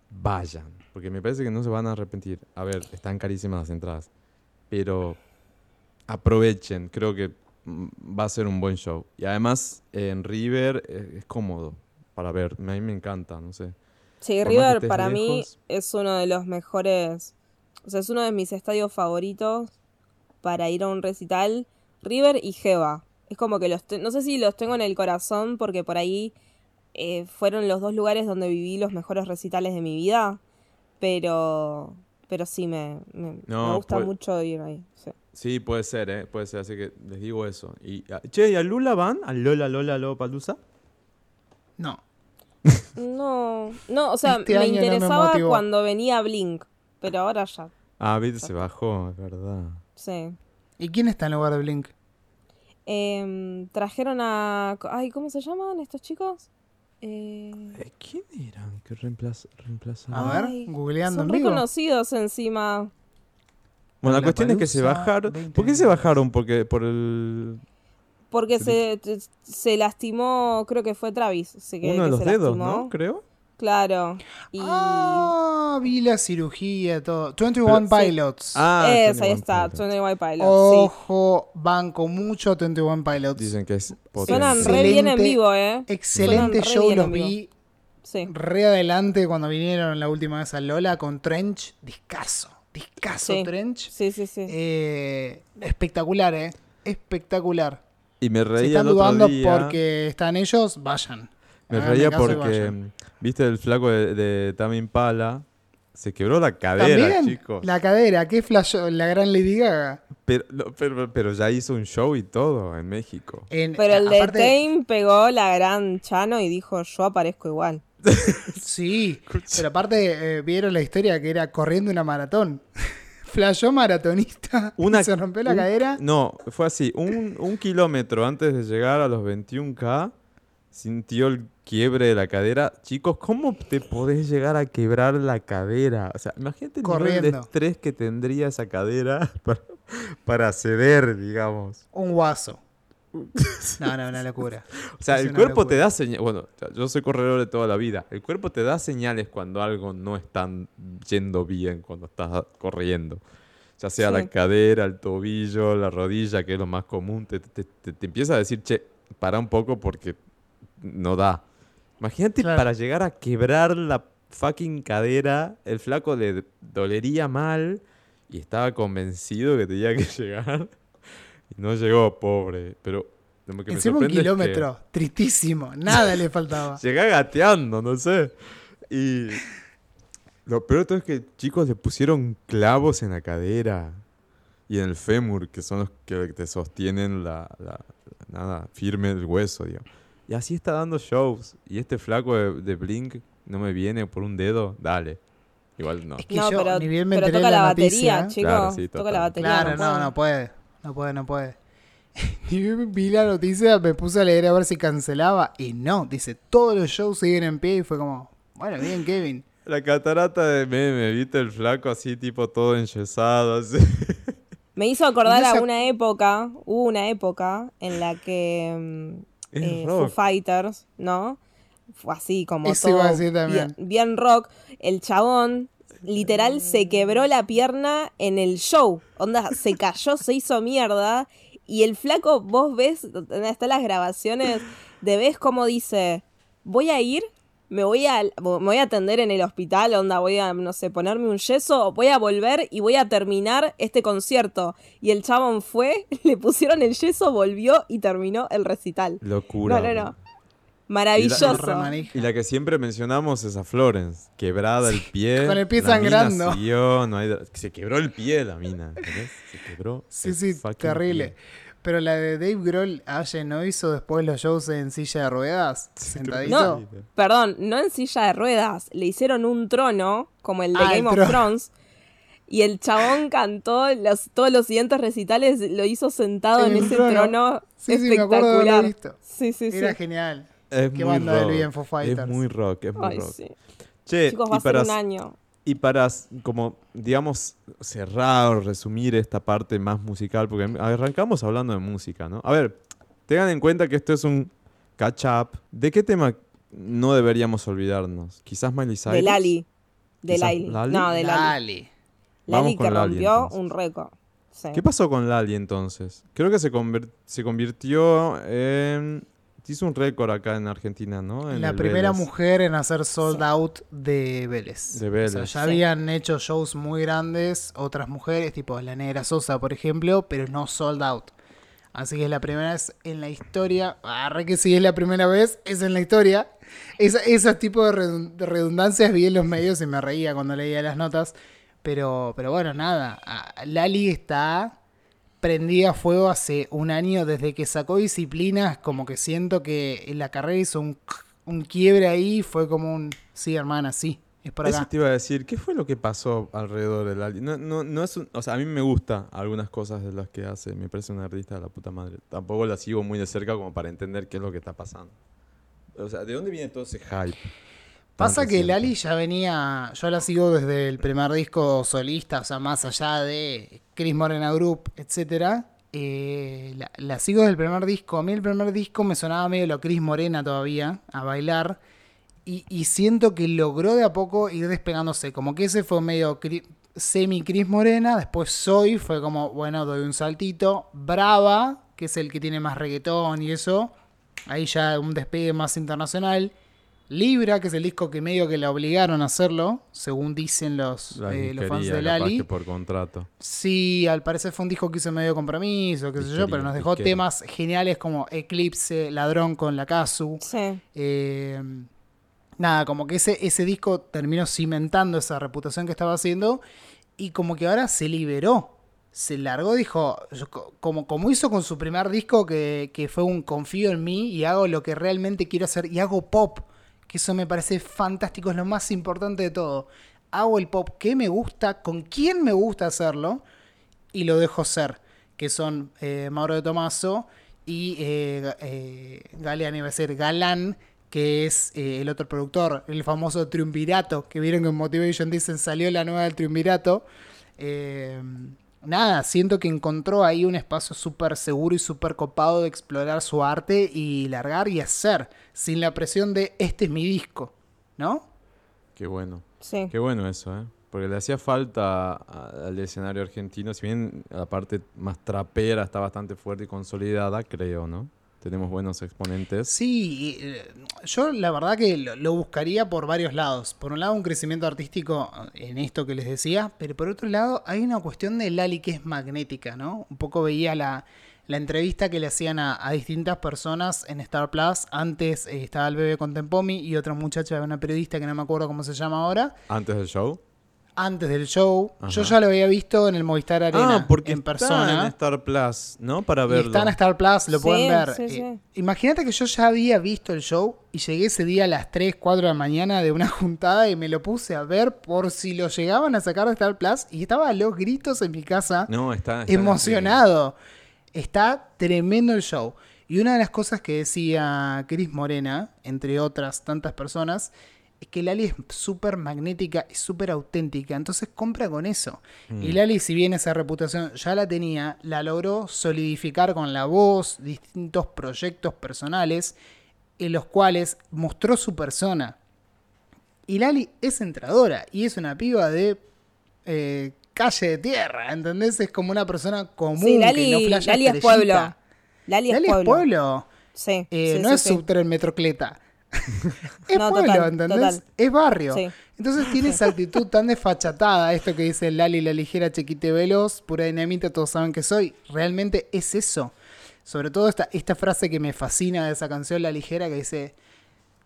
vayan. Porque me parece que no se van a arrepentir. A ver, están carísimas las entradas. Pero aprovechen, creo que va a ser un buen show. Y además, en River eh, es cómodo para ver. A mí me encanta, no sé. Sí, Por River para mí es uno de los mejores, o sea, es uno de mis estadios favoritos para ir a un recital. River y Jeva. Es como que los, no sé si los tengo en el corazón porque por ahí eh, fueron los dos lugares donde viví los mejores recitales de mi vida, pero, pero sí me, me, No, me gusta pues- mucho ir ahí. sí. Sí, puede ser, ¿eh? Puede ser, así que les digo eso. Y, ah, che, ¿y a Lula van? ¿A Lola, Lola, Lola Palusa? No. No, no, o sea, Este me año no me interesaba motivó. cuando venía Blink, pero ahora ya, Ah, viste, se bajó, es verdad. sí. ¿Y quién está en lugar de Blink? Em, trajeron a. Ay, ¿cómo se llaman estos chicos? Eh, Eh, ¿Quién eran que reemplaz- reemplazaron? A ver, Ay, googleando son en vivo. reconocidos encima. Bueno, la cuestión es que se bajaron. ¿Por qué se 2020. bajaron? Porque por el Porque Se se, lastimó, creo que fue Travis. se- que- uno de que los se dedos, lastimó. ¿no? Creo. Claro. Y. Ah, vi la cirugía, todo. 21 Pero- Pilots. Ah, es, ahí 21 está, Pilots. 21 Pilots. Ojo, banco mucho a 21 Pilots. Dicen que es potente. Suenan re bien en Excelente. vivo, ¿eh? Excelente show, los vi Sí. re adelante cuando vinieron la última vez a Lola con Trench. Discaso, discaso Sí. Trench. Sí, sí, sí. Eh, espectacular, ¿eh? Espectacular. Y me Si reía están el otro dudando día. porque están ellos, vayan. Me reía porque, vayan. viste, el flaco de, de Tame Impala se quebró la cadera, También chicos. la cadera, ¿qué flash la gran Lady Gaga? Pero, no, pero, pero ya hizo un show y todo en México. En- Pero el de aparte- Tame pegó la gran Chano y dijo: Yo aparezco igual. Sí, pero aparte eh, vieron la historia que era corriendo una maratón. Flashó maratonista Una, y se rompió la un- cadera. No, fue así. Un, un kilómetro antes de llegar a los 21K, sintió el quiebre de la cadera. Chicos, ¿cómo te podés llegar a quebrar la cadera? O sea, imagínate el nivel de Corriendo. estrés que tendría esa cadera para, para ceder, digamos. Un guaso. No, no, una locura. O sea, Es el cuerpo te da señales. Bueno, yo soy corredor de toda la vida. El cuerpo te da señales cuando algo no está yendo bien, cuando estás corriendo. Ya sea la cadera, el tobillo, la rodilla, que es lo más común. Te, te- te- te empieza a decir, che, para un poco porque no da. Imagínate Claro. para llegar a quebrar la fucking cadera, el flaco le dolería mal y estaba convencido que tenía que llegar. No llegó, pobre. Pero lo que me Encima un sorprende es que- kilómetro, tristísimo, nada le faltaba. Llega gateando, no sé. Y lo peor de todo es que chicos le pusieron clavos en la cadera y en el fémur, que son los que te sostienen la, la- la- nada, firme el hueso, digamos. Y así está dando shows. Y este flaco de, de Blink no me viene por un dedo, dale. Igual no. Es que No, yo pero, ni bien me pero toca la, la batería, noticia. chicos. Claro, sí, toca total. la batería. Claro, no, puede. no puede. No puede, no puede. Bien vi la noticia, me puse a leer a ver si cancelaba. Y no, dice, todos los shows siguen en pie. Y fue como, bueno, bien, Kevin. La catarata de meme, ¿viste? El flaco así, tipo todo enyesado, así. Me hizo acordar Y esa- a una época, hubo una época en la que mm, eh. Foo Fighters, ¿no? Fue así como Eso iba a todo decir también. Bien, bien rock. El chabón literal se quebró la pierna en el show. Onda, se cayó, se hizo mierda. Y el flaco, vos ves, donde están las grabaciones, de ves cómo dice, voy a ir, me voy a, me voy a atender en el hospital, onda, voy a, no sé, ponerme un yeso, voy a volver y voy a terminar este concierto. Y el chabón fue, le pusieron el yeso, volvió y terminó el recital. Locura. No, no, no. Maravilloso. Y la que siempre mencionamos es a Florence, quebrada el pie. con el pie la mina sangrando. siguió, no hay se quebró el pie la mina, ¿entendés? Se quebró. Sí, sí, terrible. pie. Pero la de Dave Grohl, Aye, ¿no hizo después los shows en silla de ruedas? Sentadito. No, perdón, no en silla de ruedas. Le hicieron un trono como el de Ah, el Game of. Thrones. Y el chabón cantó los, todos los siguientes recitales, lo hizo sentado En ese trono. trono, Sí, sí, me acuerdo de haberlo espectacular. visto. Sí, sí, sí. Era genial. Es Qué muy banda de rock. Luis en Foo Es Fighters. muy rock, es muy Ay, rock. sí. Che, Chicos, va y a ser un año. y para, como, digamos, cerrar o resumir esta parte más musical, porque arrancamos hablando de música, ¿no? A ver, tengan en cuenta que esto es un catch-up. ¿De qué tema no deberíamos olvidarnos? Quizás Miley Cyrus. De Lali. De Lali. Lali. No, de Lali. Vamos Lali con que Lali, rompió entonces. un récord. Sí. ¿Qué pasó con Lali entonces? Creo que se, se convirtió en... Hizo un récord acá en Argentina, ¿no? En la primera Vélez. mujer en hacer sold out de Vélez. De Vélez. O sea, ya Sí. habían hecho shows muy grandes, otras mujeres, tipo la Negra Sosa, por ejemplo, pero no sold out. Así que es la primera vez en la historia. Arre que si es la primera vez, es en la historia. Esa, esos tipos de redun- de redundancias vi en los medios y me reía cuando leía las notas. Pero, pero bueno, nada. Lali está prendida a fuego hace un año desde que sacó disciplinas. Como que siento que en la carrera hizo un, un quiebre ahí. Fue como un. Sí, hermana, sí. Es por Eso acá. te iba a decir, ¿qué fue lo que pasó alrededor de Lali? No, no, no es un- o sea, a mí me gusta algunas cosas de las que hace, me parece una artista de la puta madre. Tampoco la sigo muy de cerca como para entender qué es lo que está pasando. O sea, ¿de dónde viene todo ese hype? Pasa que? Lali ya venía, yo la sigo desde el primer disco solista, o sea, más allá de Chris Morena Group, etcétera. eh, la, la sigo desde el primer disco. A mí el primer disco me sonaba medio lo Chris Morena todavía, a bailar. Y, y siento que logró de a poco ir despegándose. Como que ese fue medio semi Chris Morena. Después Soy fue como, bueno, doy un saltito. Brava, que es el que tiene más reggaetón y eso. Ahí ya un despegue más internacional. Libra, que es el disco que medio que la obligaron a hacerlo, según dicen los, La eh, los fans de Lali. que por contrato. Sí, al parecer fue un disco que hizo medio compromiso, qué sé yo, pero nos dejó temas geniales como Eclipse, Ladrón con la Kazu. Sí. Eh, nada, como que ese, ese disco terminó cimentando esa reputación que estaba haciendo y como que ahora se liberó. Se largó, dijo, yo como, como hizo con su primer disco, que, que fue un confío en mí y hago lo que realmente quiero hacer y hago pop, que eso me parece fantástico, es lo más importante de todo. Hago el pop que me gusta, con quién me gusta hacerlo y lo dejo ser, que son eh, Mauro de Tomaso y eh, eh, Galean, iba a ser Galán, que es eh, el otro productor, el famoso Triunvirato, que vieron que en Motivation dicen salió la nueva del Triunvirato. Nada, siento que encontró ahí un espacio súper seguro y súper copado de explorar su arte y largar y hacer, sin la presión de este es mi disco, ¿no? Qué bueno. Sí. Qué bueno eso, ¿eh? Porque le hacía falta al escenario argentino, si bien la parte más trapera está bastante fuerte y consolidada, creo, ¿no? Tenemos buenos exponentes. Sí, eh, yo la verdad que lo, lo buscaría por varios lados. Por un lado, un crecimiento artístico en esto que les decía, pero por otro lado, hay una cuestión de Lali que es magnética, ¿no? Un poco veía la, la entrevista que le hacían a, a distintas personas en Star Plus. Antes eh, estaba el bebé con Tempomi y otra muchacha, una periodista que no me acuerdo cómo se llama ahora. Antes del show. Antes del show, yo ya lo había visto en el Movistar Arena ah, porque en está persona. en Star Plus, ¿no? Para Y verlo. está en Star Plus, lo Sí, pueden ver. sí, Eh, sí. Imagínate que yo ya había visto el show y llegué ese día a las 3, 4 de la mañana de una juntada y me lo puse a ver por si lo llegaban a sacar de Star Plus y estaba a los gritos en mi casa, No, está, está emocionado. Está tremendo el show. Y una de las cosas que decía Cris Morena, entre otras tantas personas, que Lali es súper magnética y súper auténtica, entonces compra con eso. Y Lali, si bien esa reputación ya la tenía, la logró solidificar con la voz, distintos proyectos personales, en los cuales mostró su persona. Y Lali es entradora y es una piba de eh, calle de tierra, ¿entendés? Es como una persona común Sí, que no Lali, Lali es pueblo. Lali es Lali es pueblo. pueblo. Sí. Eh, sí, no sí, es sí. subtren metrocleta. es No, pueblo, total, ¿entendés? total. Es barrio. Sí. Entonces tiene esa actitud tan desfachatada, esto que dice Lali, la ligera chiquite veloz, pura dinamita, todos saben que soy. Realmente es eso. Sobre todo esta, esta frase que me fascina de esa canción, La Ligera, que dice,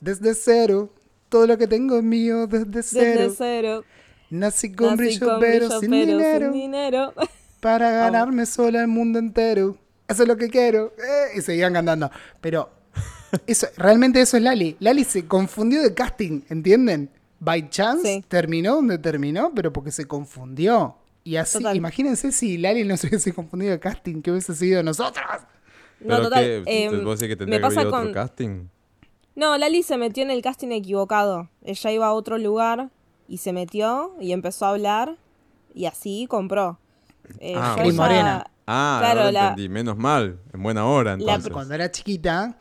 desde cero, todo lo que tengo es mío, desde cero. Desde cero. Nací con brillo, pero, dinero, sin dinero. para ganarme sola el mundo entero. Eso es lo que quiero. Eh, y seguían cantando. Pero eso, realmente eso es Lali. Lali se confundió de casting, ¿entienden? by chance Sí. terminó donde terminó, pero porque se confundió. Y así, Total. imagínense si Lali no se hubiese confundido de casting, que hubiese sido nosotros. No, ¿Pero total. qué? ¿Te puedo decir que tendría me que pasa a otro con. casting? No, Lali se metió en el casting equivocado. Ella iba a otro lugar y se metió y empezó a hablar y así compró. Eh, Ah, Morena. Ah, Claro, la- entendí. Menos mal. En buena hora, La- entonces. Cuando era chiquita,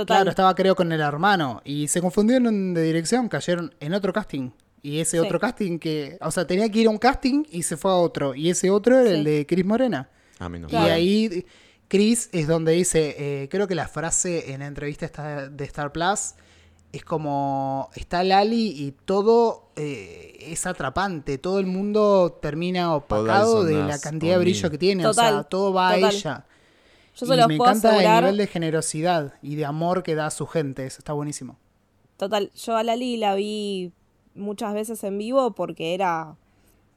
Total. claro, estaba creo con el hermano. Y se confundieron de dirección, cayeron en otro casting. Y ese Sí. otro casting que, o sea, tenía que ir a un casting y se fue a otro. Y ese otro era el de Cris Morena. Ah, menos Claro. Y mal. ahí Chris es donde dice, eh, creo que la frase en la entrevista de Star Plus es como, está Lali y todo eh, es atrapante, todo el mundo termina opacado de la cantidad de brillo que tiene, o sea, todo va total. a ella. Yo y los me puedo encanta asegurar. el nivel de generosidad y de amor que da a su gente, eso está buenísimo. Total, yo a Lali la vi muchas veces en vivo porque era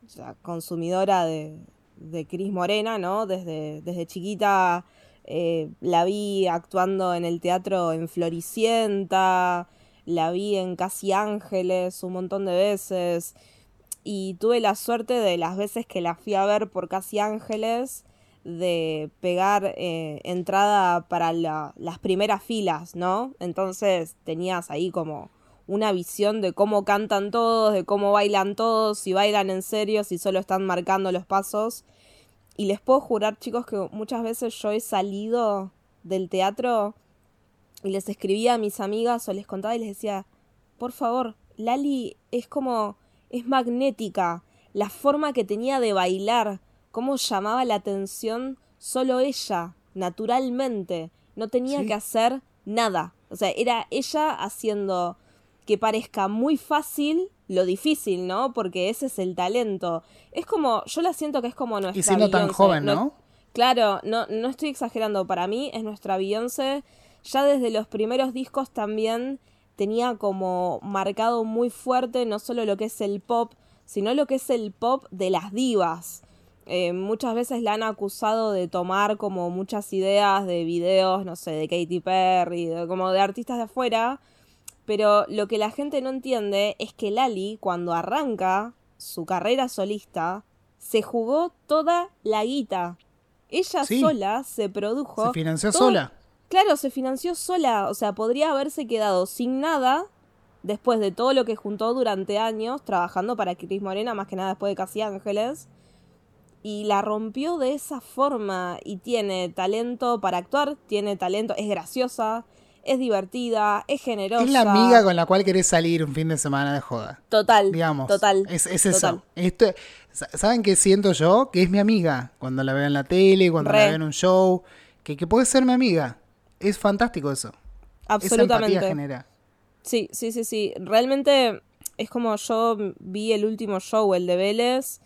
o sea, consumidora de, de Cris Morena, ¿no? Desde, desde chiquita eh, la vi actuando en el teatro en Floricienta, la vi en Casi Ángeles un montón de veces y tuve la suerte de las veces que la fui a ver por Casi Ángeles de pegar eh, entrada para la- las primeras filas, ¿no? Entonces tenías ahí como una visión de cómo cantan todos, de cómo bailan todos, si bailan en serio, si solo están marcando los pasos. Y les puedo jurar, chicos, que muchas veces yo he salido del teatro y les escribía a mis amigas o les contaba y les decía, por favor, Lali es como, es magnética, la forma que tenía de bailar, cómo llamaba la atención solo ella, naturalmente, no tenía Sí. que hacer nada, o sea, era ella haciendo que parezca muy fácil lo difícil, ¿no? Porque ese es el talento. Es como, yo la siento que es como nuestra Y siendo tan Beyoncé, joven, ¿no? Claro, no, no estoy exagerando. Para mí es nuestra Beyoncé. Ya desde los primeros discos también tenía como marcado muy fuerte no solo lo que es el pop, sino lo que es el pop de las divas. Eh, muchas veces la han acusado de tomar como muchas ideas de videos, no sé, de Katy Perry, de- como de artistas de afuera. Pero lo que la gente no entiende es que Lali, cuando arranca su carrera solista, se jugó toda la guita. Ella Sí. sola se produjo. Se financió todo- sola. Claro, se financió sola. O sea, podría haberse quedado sin nada después de todo lo que juntó durante años trabajando para Cris Morena, más que nada después de Casi Ángeles. Y la rompió de esa forma. Y tiene talento para actuar, tiene talento, es graciosa, es divertida, es generosa. Es la amiga con la cual querés salir un fin de semana de joda. Total. digamos. Total. Es, es eso. Esto, sa- ¿Saben qué siento yo? Que es mi amiga. Cuando la veo en la tele, cuando la veo en un show. Que, que puede ser mi amiga. Es fantástico eso. Esa Absolutamente. genera. Sí, sí, sí, sí. Realmente es como yo vi el último show, el de Vélez,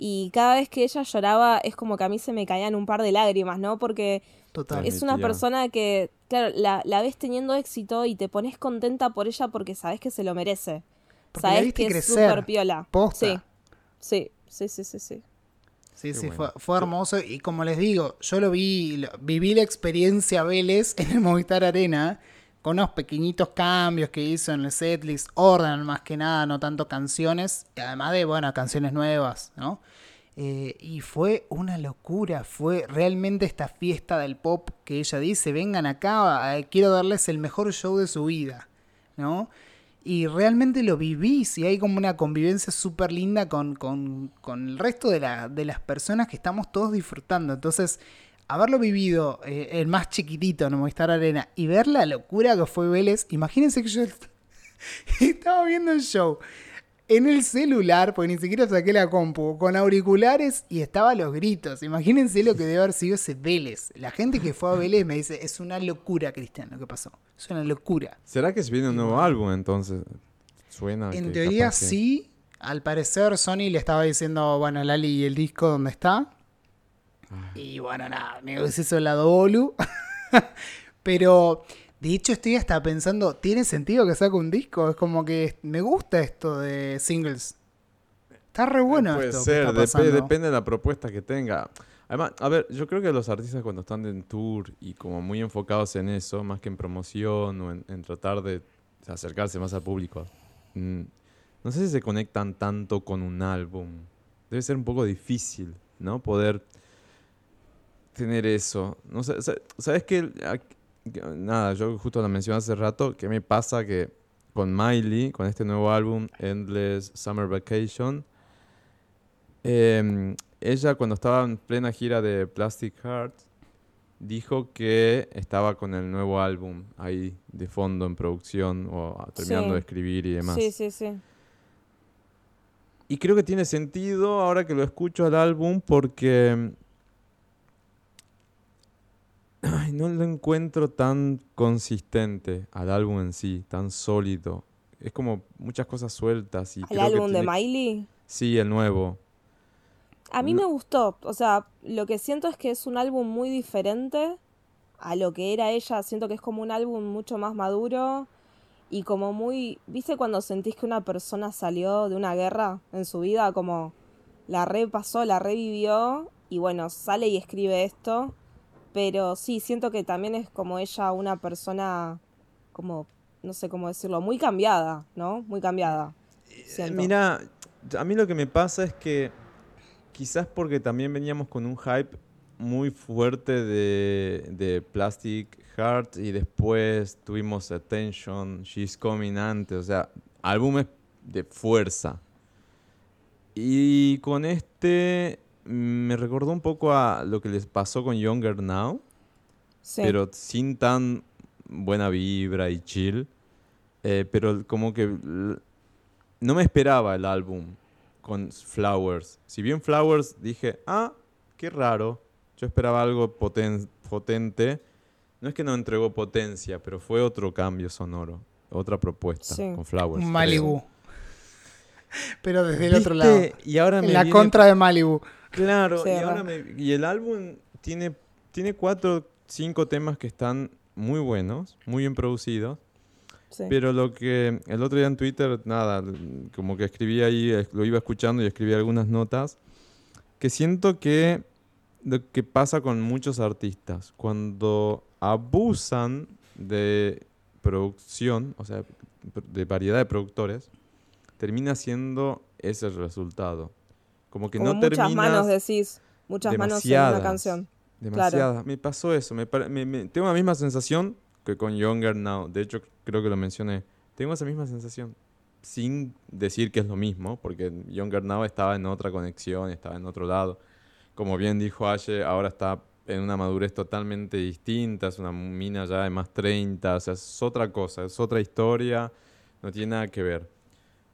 y cada vez que ella lloraba es como que a mí se me caían un par de lágrimas, ¿no? Porque Total. es una persona que, claro, la, la ves teniendo éxito y te pones contenta por ella porque sabes que se lo merece. Porque sabes que es súper piola. posta. Sí, sí, sí, sí, sí, sí. Sí, Qué sí, bueno. fue, fue hermoso. Y como les digo, yo lo vi, lo- viví la experiencia Vélez en el Movistar Arena, con unos pequeñitos cambios que hizo en el setlist, orden más que nada, no tanto canciones, además de, bueno, canciones nuevas, ¿no? Eh, y fue una locura, fue realmente esta fiesta del pop que ella dice, vengan acá, eh, quiero darles el mejor show de su vida, ¿no? Y realmente lo vivís y hay como una convivencia súper linda con, con- con el resto de, la- de las personas que estamos todos disfrutando. Entonces, haberlo vivido eh, el más chiquitito en Movistar Arena y ver la locura que fue Vélez, imagínense que yo est- estaba viendo el show en el celular, porque ni siquiera saqué la compu, con auriculares y estaba a los gritos. Imagínense lo que debe haber sido ese Vélez. La gente que fue a Vélez me dice, es una locura, Cristian, lo que pasó. Es una locura. ¿Será que se viene un nuevo álbum entonces? Suena. En teoría que- sí. Al parecer Sony le estaba diciendo, bueno, Lali, ¿y el disco dónde está? Y bueno, nada, me hizo el lado bolu. Pero de hecho estoy hasta pensando, ¿tiene sentido que saque un disco? Es como que me gusta esto de singles. Está re bueno Puede esto. que ser, está depende de la propuesta que tenga. Además, a ver, yo creo que los artistas cuando están en tour y como muy enfocados en eso, más que en promoción o en, en tratar de acercarse más al público, mm, no sé si se conectan tanto con un álbum. Debe ser un poco difícil, ¿no? Poder tener eso. No sé, sa- ¿sabes qué? Nada, yo justo lo mencioné hace rato, que me pasa que con Miley, con este nuevo álbum, Endless Summer Vacation, em, ella cuando estaba en plena gira de Plastic Heart, dijo que estaba con el nuevo álbum ahí de fondo en producción o terminando Sí. de escribir y demás. Sí, sí, sí. Y creo que tiene sentido ahora que lo escucho al álbum porque ay, no lo encuentro tan consistente al álbum en sí, tan sólido. Es como muchas cosas sueltas y ¿El creo que álbum de Miley? Sí, el nuevo. A mí No- me gustó. O sea, lo que siento es que es un álbum muy diferente a lo que era ella. Siento que es como un álbum mucho más maduro y como muy... ¿Viste cuando sentís que una persona salió de una guerra en su vida? Como la repasó, la revivió y bueno, sale y escribe esto. Pero sí, siento que también es como ella una persona como, no sé cómo decirlo, muy cambiada, ¿no? Muy cambiada. Siento. Mira, a mí lo que me pasa es que quizás porque también veníamos con un hype muy fuerte de, de Plastic Heart y después tuvimos Attention, She's Coming antes, o sea, álbumes de fuerza. Y con este me recordó un poco a lo que les pasó con Younger Now, Sí. pero sin tan buena vibra y chill. Eh, pero como que no me esperaba el álbum con Flowers. Si bien Flowers dije, ah, qué raro. Yo esperaba algo poten- potente. No es que no entregó potencia, pero fue otro cambio sonoro. Otra propuesta Sí. con Flowers. Creo. Malibu. Pero desde el otro lado. Y ahora me En la viene- contra de Malibu. Claro, y, ahora me- y el álbum tiene, tiene cuatro, cinco temas que están muy buenos, muy bien producidos. sí. Pero lo que el otro día en Twitter, nada, como que escribí ahí, lo iba escuchando y escribí algunas notas, que siento que lo que pasa con muchos artistas, cuando abusan de producción, o sea, de variedad de productores, termina siendo ese el resultado. Como que Como no muchas terminas manos decís, muchas manos en una canción. demasiadas. Me pasó eso, me, pare- me- me- tengo la misma sensación que con Younger Now. De hecho, creo que lo mencioné. Tengo esa misma sensación. Sin decir que es lo mismo, porque Younger Now estaba en otra conexión, estaba en otro lado. Como bien dijo Aye, ahora está en una madurez totalmente distinta, es una mina ya de más 30, o sea, es otra cosa, es otra historia, no tiene nada que ver.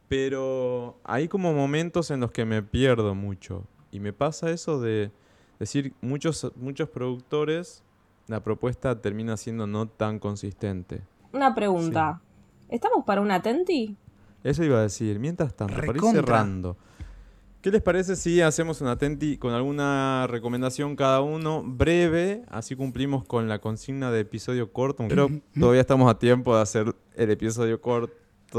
Pero hay como momentos en los que me pierdo mucho. Y me pasa eso de decir, muchos, muchos productores, la propuesta termina siendo no tan consistente. Una pregunta. ¿Estamos para una Tenti? Eso iba a decir. Mientras tanto, para ir Recontra. cerrando. ¿Qué les parece si hacemos una atenti con alguna recomendación cada uno breve? Así cumplimos con la consigna de episodio corto. Pero todavía estamos a tiempo de hacer el episodio corto,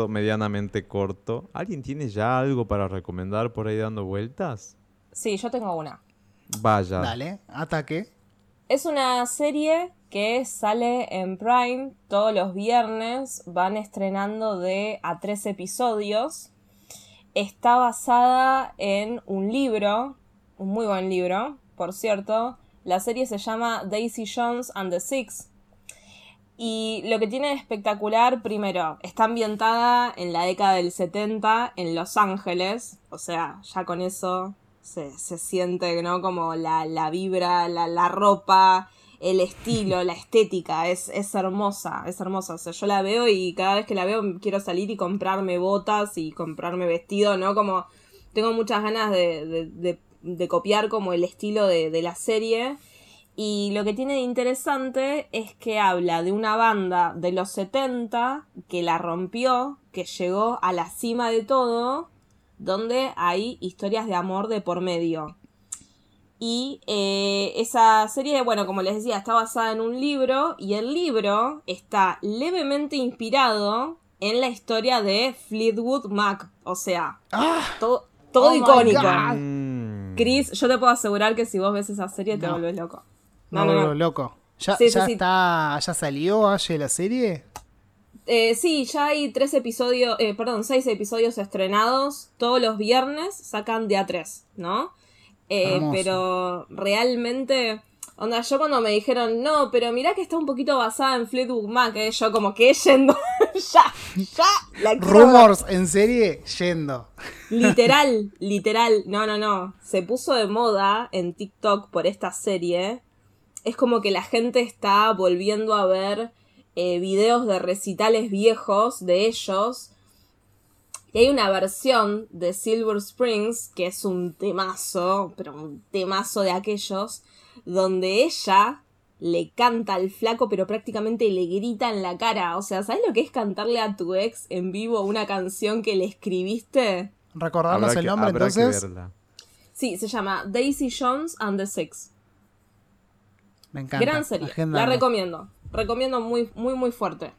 medianamente corto. ¿Alguien tiene ya algo para recomendar por ahí dando vueltas? Sí, yo tengo una. Vaya. Dale, ataque. Es una serie que sale en Prime todos los viernes. Van estrenando de a tres episodios. Está basada en un libro, un muy buen libro, por cierto. La serie se llama Daisy Jones and the Six. Y lo que tiene de espectacular, primero, está ambientada en la década del 70 en Los Ángeles. O sea, ya con eso se, se siente, ¿no? Como la, la vibra, la, la ropa, el estilo, la estética. Es, es hermosa, es hermosa. O sea, yo la veo y cada vez que la veo quiero salir y comprarme botas y comprarme vestido, ¿no? Como tengo muchas ganas de, de, de- de copiar como el estilo de, de la serie. Y lo que tiene de interesante es que habla de una banda de los 70 que la rompió, que llegó a la cima de todo, donde hay historias de amor de por medio. Y eh, esa serie, bueno, como les decía, está basada en un libro y el libro está levemente inspirado en la historia de Fleetwood Mac. O sea, ¡Ah! todo, todo Oh icónico. Chris, yo te puedo asegurar que si vos ves esa serie te No. volvés loco. No, No, no, loco. ¿Ya, Sí, ya sí. está, ya salió Aye la serie? Eh, sí, ya hay tres episodios, eh, perdón, seis episodios estrenados. Todos los viernes sacan de a tres, ¿no? Eh, pero realmente, onda, yo cuando me dijeron, no, pero mirá que está un poquito basada en Fleetwood Mac, eh, yo como que yendo, ya, ya, la. Rumors en serie yendo. Literal, literal. No, no, no. Se puso de moda en TikTok por esta serie. Es como que la gente está volviendo a ver eh, videos de recitales viejos de ellos. Y hay una versión de Silver Springs, que es un temazo, pero un temazo de aquellos, donde ella le canta al flaco, pero prácticamente le grita en la cara. O sea, ¿sabes lo que es cantarle a tu ex en vivo una canción que le escribiste? Recordarnos el nombre habrá que entonces. verla. Sí, se llama Daisy Jones and the Six. Me encanta. Gran serie. La recomiendo. Recomiendo muy, muy, muy fuerte.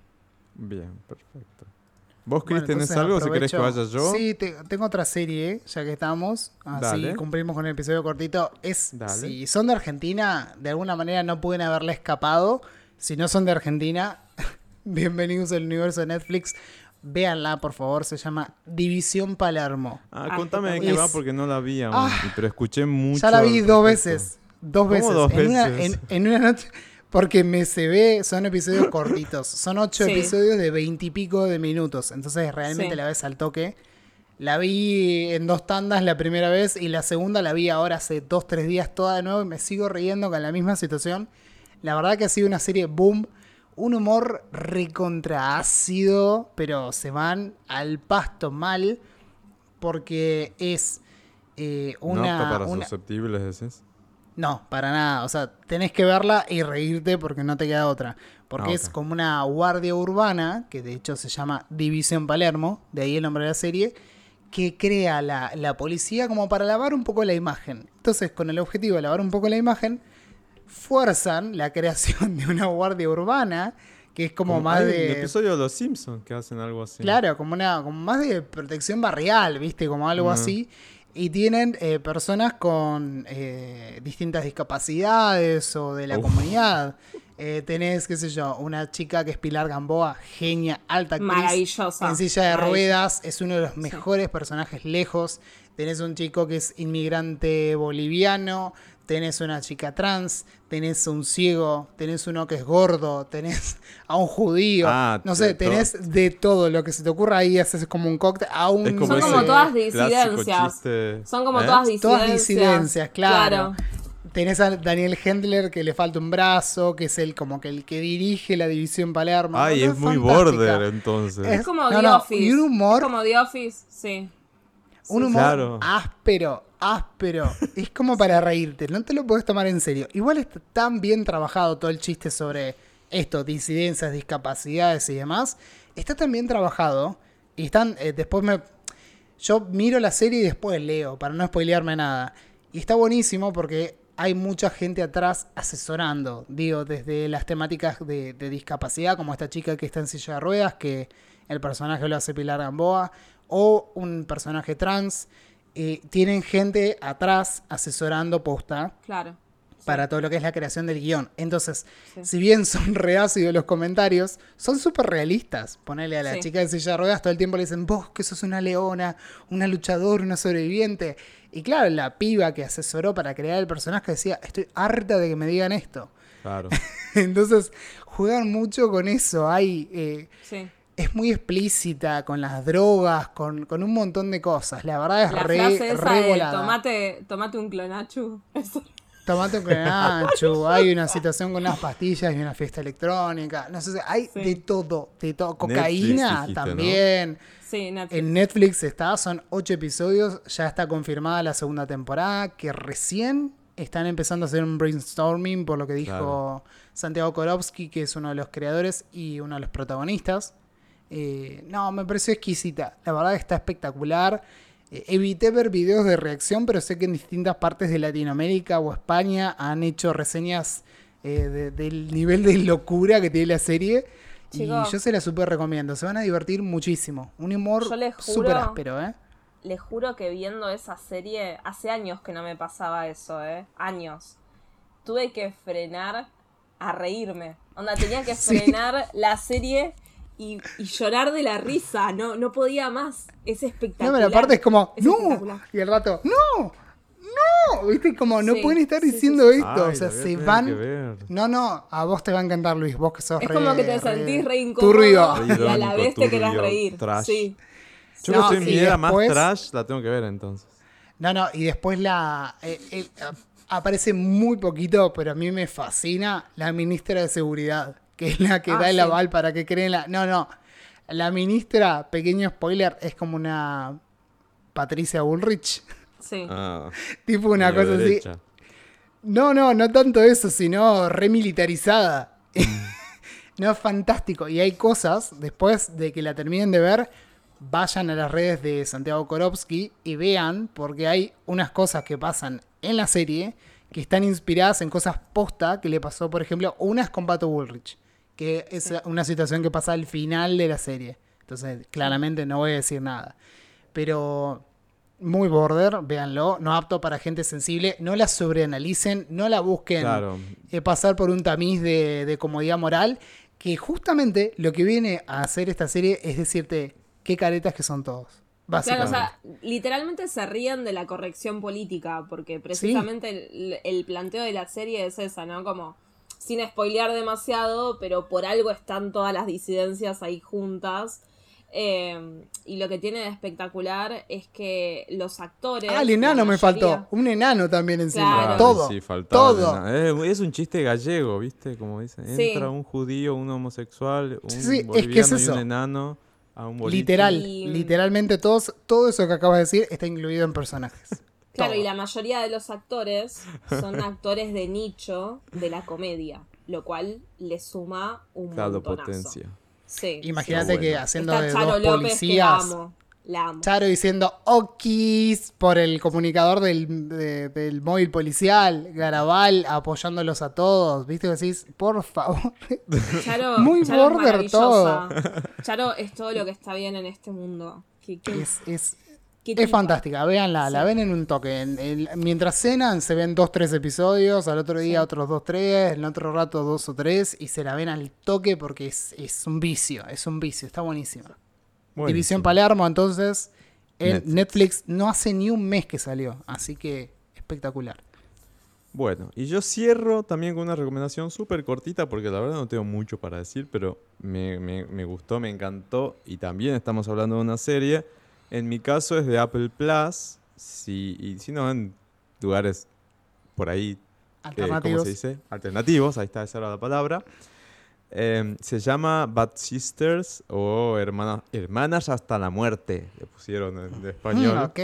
Bien, perfecto. ¿Vos, Bueno, Chris, tenés algo? Si querés que vaya yo. Sí, te- tengo otra serie, ya que estamos. Así Dale. cumplimos con el episodio cortito. Es, Dale. si son de Argentina, de alguna manera no pueden haberla escapado. Si no son de Argentina, bienvenidos al universo de Netflix. Véanla, por favor. Se llama División Palermo. Ah, Ah, contame de es- qué va porque no la vi aún. Ah. pero escuché mucho. Ya la vi dos veces. Dos ¿Cómo veces. dos en, Una, en, en una noche. Porque me se ve, son episodios cortitos. Son ocho Sí. episodios de veintipico de minutos. Entonces realmente Sí. la ves al toque. La vi en dos tandas la primera vez y la segunda la vi ahora hace dos, tres días toda de nuevo y me sigo riendo con la misma situación. La verdad que ha sido una serie boom. Un humor recontra ácido, pero se van al pasto mal porque es eh, No una... apta para una- susceptibles, decís. No, para nada. O sea, tenés que verla y reírte porque no te queda otra. Porque Ah, es como una guardia urbana, que de hecho se llama División Palermo, de ahí el nombre de la serie, que crea la, la policía como para lavar un poco la imagen. Entonces, con el objetivo de lavar un poco la imagen, fuerzan la creación de una guardia urbana, que es como, más de... episodio de Los Simpsons que hacen algo así. Claro, como una, como más de protección barrial, ¿viste? Como algo Mm. así. Y tienen eh, personas con eh, distintas discapacidades o de la Uf. comunidad. Eh, tenés, qué sé yo, una chica que es Pilar Gamboa, genia, alta actriz. Maravillosa. En silla de ruedas, es uno de los mejores personajes lejos. Tenés un chico que es inmigrante boliviano. Tenés una chica trans, tenés un ciego, tenés uno que es gordo, tenés a un judío. Ah, no te- sé, to- tenés de todo lo que se te ocurra ahí, haces como un cóctel. A un, como Son como todas disidencias. chiste, Son como ¿eh? todas disidencias. Todas disidencias, claro. Tenés a Daniel Hendler que le falta un brazo, que es el como que el que dirige la división Palermo. Ay, No, es muy fantástica. border entonces. Es- Es como No, The no, Office. y un humor- Es como The Office, sí. Un humor Claro. áspero, áspero. es como para reírte, no te lo puedes tomar en serio. Igual está tan bien trabajado todo el chiste sobre esto, disidencias, discapacidades y demás. Está tan bien trabajado. Y están, eh, después me... Yo miro la serie y después leo, para no spoilearme nada. Y está buenísimo porque hay mucha gente atrás asesorando. Digo, desde las temáticas de, de discapacidad, como esta chica que está en silla de ruedas, que el personaje lo hace Pilar Gamboa, o un personaje trans. eh, tienen gente atrás asesorando posta Claro. para todo lo que es la creación del guion. Entonces, Sí. si bien son reácidos los comentarios, son súper realistas. Ponerle a la Sí. chica de silla de ruedas, todo el tiempo le dicen, vos que sos una leona, una luchadora, una sobreviviente. Y claro, la piba que asesoró para crear el personaje decía, estoy harta de que me digan esto. Claro. Entonces, juegan mucho con eso. Hay... eh, Sí. Es muy explícita con las drogas, con, con un montón de cosas. La verdad es La re, frase esa re de volada. tomate, tomate un clonachu. Eso. Tomate con Nacho, hay una situación con unas pastillas y una fiesta electrónica. No sé, hay Sí. de todo, de todo. Cocaína dijiste, ¿no? también. Sí, Netflix. En Netflix está, son ocho episodios, ya está confirmada la segunda temporada, que recién están empezando a hacer un brainstorming por lo que dijo Claro. Santiago Korowski, que es uno de los creadores y uno de los protagonistas. Eh, no, me pareció exquisita. La verdad que está espectacular. Eh, evité ver videos de reacción, pero sé que en distintas partes de Latinoamérica o España han hecho reseñas eh, de- del nivel de locura que tiene la serie. Y yo se la super recomiendo. Se van a divertir muchísimo. Un humor súper áspero, ¿eh? Les juro que viendo esa serie, hace años que no me pasaba eso, ¿eh? Años. Tuve que frenar a reírme. Onda, tenía que Sí. frenar la serie y, y llorar de la risa. No, no podía más. Es espectacular. No, pero aparte es como, Es ¡no! Y el rato, ¡no! ¡No! ¿Viste? Como no Sí, pueden estar sí, diciendo sí. esto. Ay, o sea, se van. No, no, a vos te va a encantar, Luis. Vos que sos Es re- como que te re sentís re incómodo turbio. Re y a la vez te querés reír. trash. Sí. Yo No, que estoy en y mi más trash, la tengo que ver entonces. No, no, y después la. eh, eh, aparece muy poquito, pero a mí me fascina la ministra de Seguridad, que es la que Ah, da el sí. aval para que creen la. No, no. La ministra, pequeño spoiler, es como una Patricia Bullrich. Sí. Ah, tipo una cosa así. No, no, no tanto eso, sino remilitarizada. no, es fantástico. Y hay cosas, después de que la terminen de ver, vayan a las redes de Santiago Korowski y vean, porque hay unas cosas que pasan en la serie que están inspiradas en cosas posta que le pasó, por ejemplo, unas con Pato Bullrich, que es una situación que pasa al final de la serie. Entonces, claramente no voy a decir nada. Pero muy border, véanlo, no apto para gente sensible, no la sobreanalicen, no la busquen Claro. eh, pasar por un tamiz de, de comodidad moral, que justamente lo que viene a hacer esta serie es decirte qué caretas que son todos. Claro, o Básicamente. sea, literalmente se ríen de la corrección política, porque precisamente el, el planteo de la serie es esa, ¿no? Como, sin spoilear demasiado, pero por algo están todas las disidencias ahí juntas. Eh, y lo que tiene de espectacular es que los actores... ah, el enano me faltó. Un enano también encima. Claro. Todo. sí, faltaba todo. es un chiste gallego, ¿viste? Como dicen. Sí. Entra un judío, un homosexual, un Sí, sí, es boliviano que es y eso. un enano a un. Literal, Y- literalmente todos, todo eso que acabas de decir está incluido en personajes. Claro, Todo. y la mayoría de los actores son actores de nicho de la comedia, lo cual le suma un Claro, montonazo. potencia. Sí. Imagínate que haciendo Está de Charo dos López, que la policías. amo. La amo. Charo diciendo okis por el comunicador del, de- del móvil policial, Garabal apoyándolos a todos, ¿viste? Decís, por favor. Charo, Muy Charo es border maravillosa. Charo es todo lo que está bien en este mundo. Qué- qué- Es, es fantástica, véanla, la ven en un toque. En- en- mientras cenan se ven dos, tres episodios, al otro día Sí. otros dos, tres, en otro rato dos o tres, y se la ven al toque porque es, es un vicio, es un vicio, está buenísima. Buenísimo. División Palermo, entonces, en Netflix. Netflix no hace ni un mes que salió, así que espectacular. Bueno, y yo cierro también con una recomendación súper cortita porque la verdad no tengo mucho para decir, pero me, me- me gustó, me encantó y también estamos hablando de una serie. En mi caso es de Apple Plus, si, y si no en lugares por ahí, eh, ¿cómo Alternativos. se dice? Alternativos, ahí está, esa era la palabra. Em, se llama Bad Sisters o Hermanas, Hermanas hasta la muerte, le pusieron en español. Mm, ok.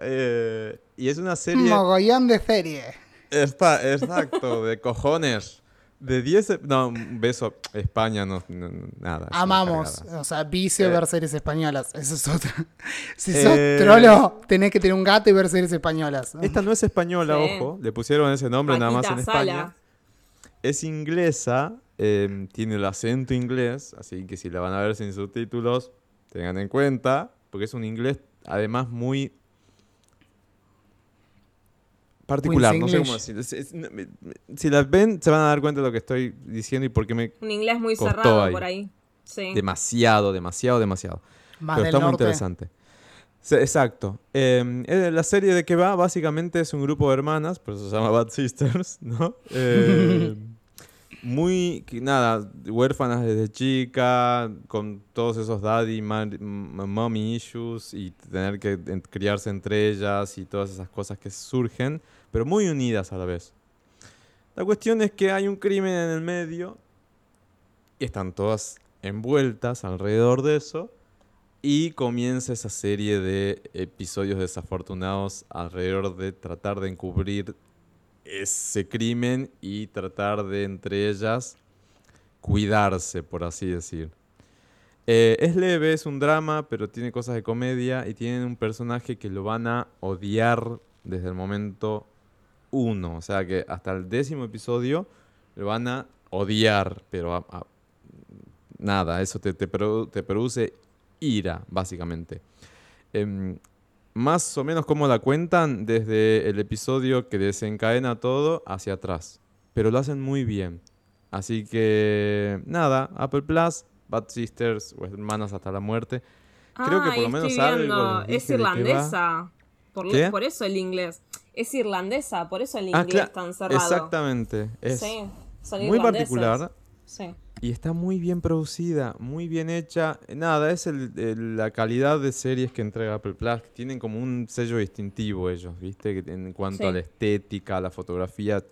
Eh, y es una serie... Mogollón de serie. Está, exacto, de cojones. De 10... ep- No, un beso. España, no, nada. Amamos, o sea, vicio Eh. ver series españolas. Eso es otra. Si sos Eh. trolo, tenés que tener un gato y ver series españolas. Esta no es española, Sí. ojo. Le pusieron ese nombre nada más en España. Sala. Es inglesa, em, tiene el acento inglés, así que si la van a ver sin subtítulos, tengan en cuenta, porque es un inglés además muy particular, no sé cómo decirlo. Es- es- no, me- me- si las ven, se van a dar cuenta de lo que estoy diciendo y por qué me Un inglés muy Costó cerrado ahí. por ahí. Sí. demasiado, demasiado, demasiado. Más Pero del está muy norte. interesante. Sí, exacto. Eh, eh, la serie de que va, básicamente es un grupo de hermanas, por eso se llama Bad Sisters, ¿no? Eh, muy, que nada, huérfanas desde chica, con todos esos daddy, man- m- mommy issues y tener que en- criarse entre ellas y todas esas cosas que surgen, pero muy unidas a la vez. La cuestión es que hay un crimen en el medio y están todas envueltas alrededor de eso. Y comienza esa serie de episodios desafortunados alrededor de tratar de encubrir ese crimen y tratar de entre ellas cuidarse, por así decir. Eh, es leve, es un drama, pero tiene cosas de comedia y tienen un personaje que lo van a odiar desde el momento uno. O sea que hasta el décimo episodio lo van a odiar, pero a- a- nada, eso te, te produ- te produce ira, básicamente. Em, más o menos como la cuentan desde el episodio que desencadena todo hacia atrás. Pero lo hacen muy bien. Así que, nada, Apple Plus, Bad Sisters o Hermanas hasta la muerte. Creo que por lo menos algo Es irlandesa. Por eso el inglés. Es irlandesa, por eso el Ah, inglés cla- tan cerrado. Exactamente. Es Sí, son muy particular. Sí. Y está muy bien producida, muy bien hecha. Nada, es el- el- la calidad de series que entrega Apple Plus. Tienen como un sello distintivo ellos, ¿viste? En cuanto Sí. a la estética, a la fotografía.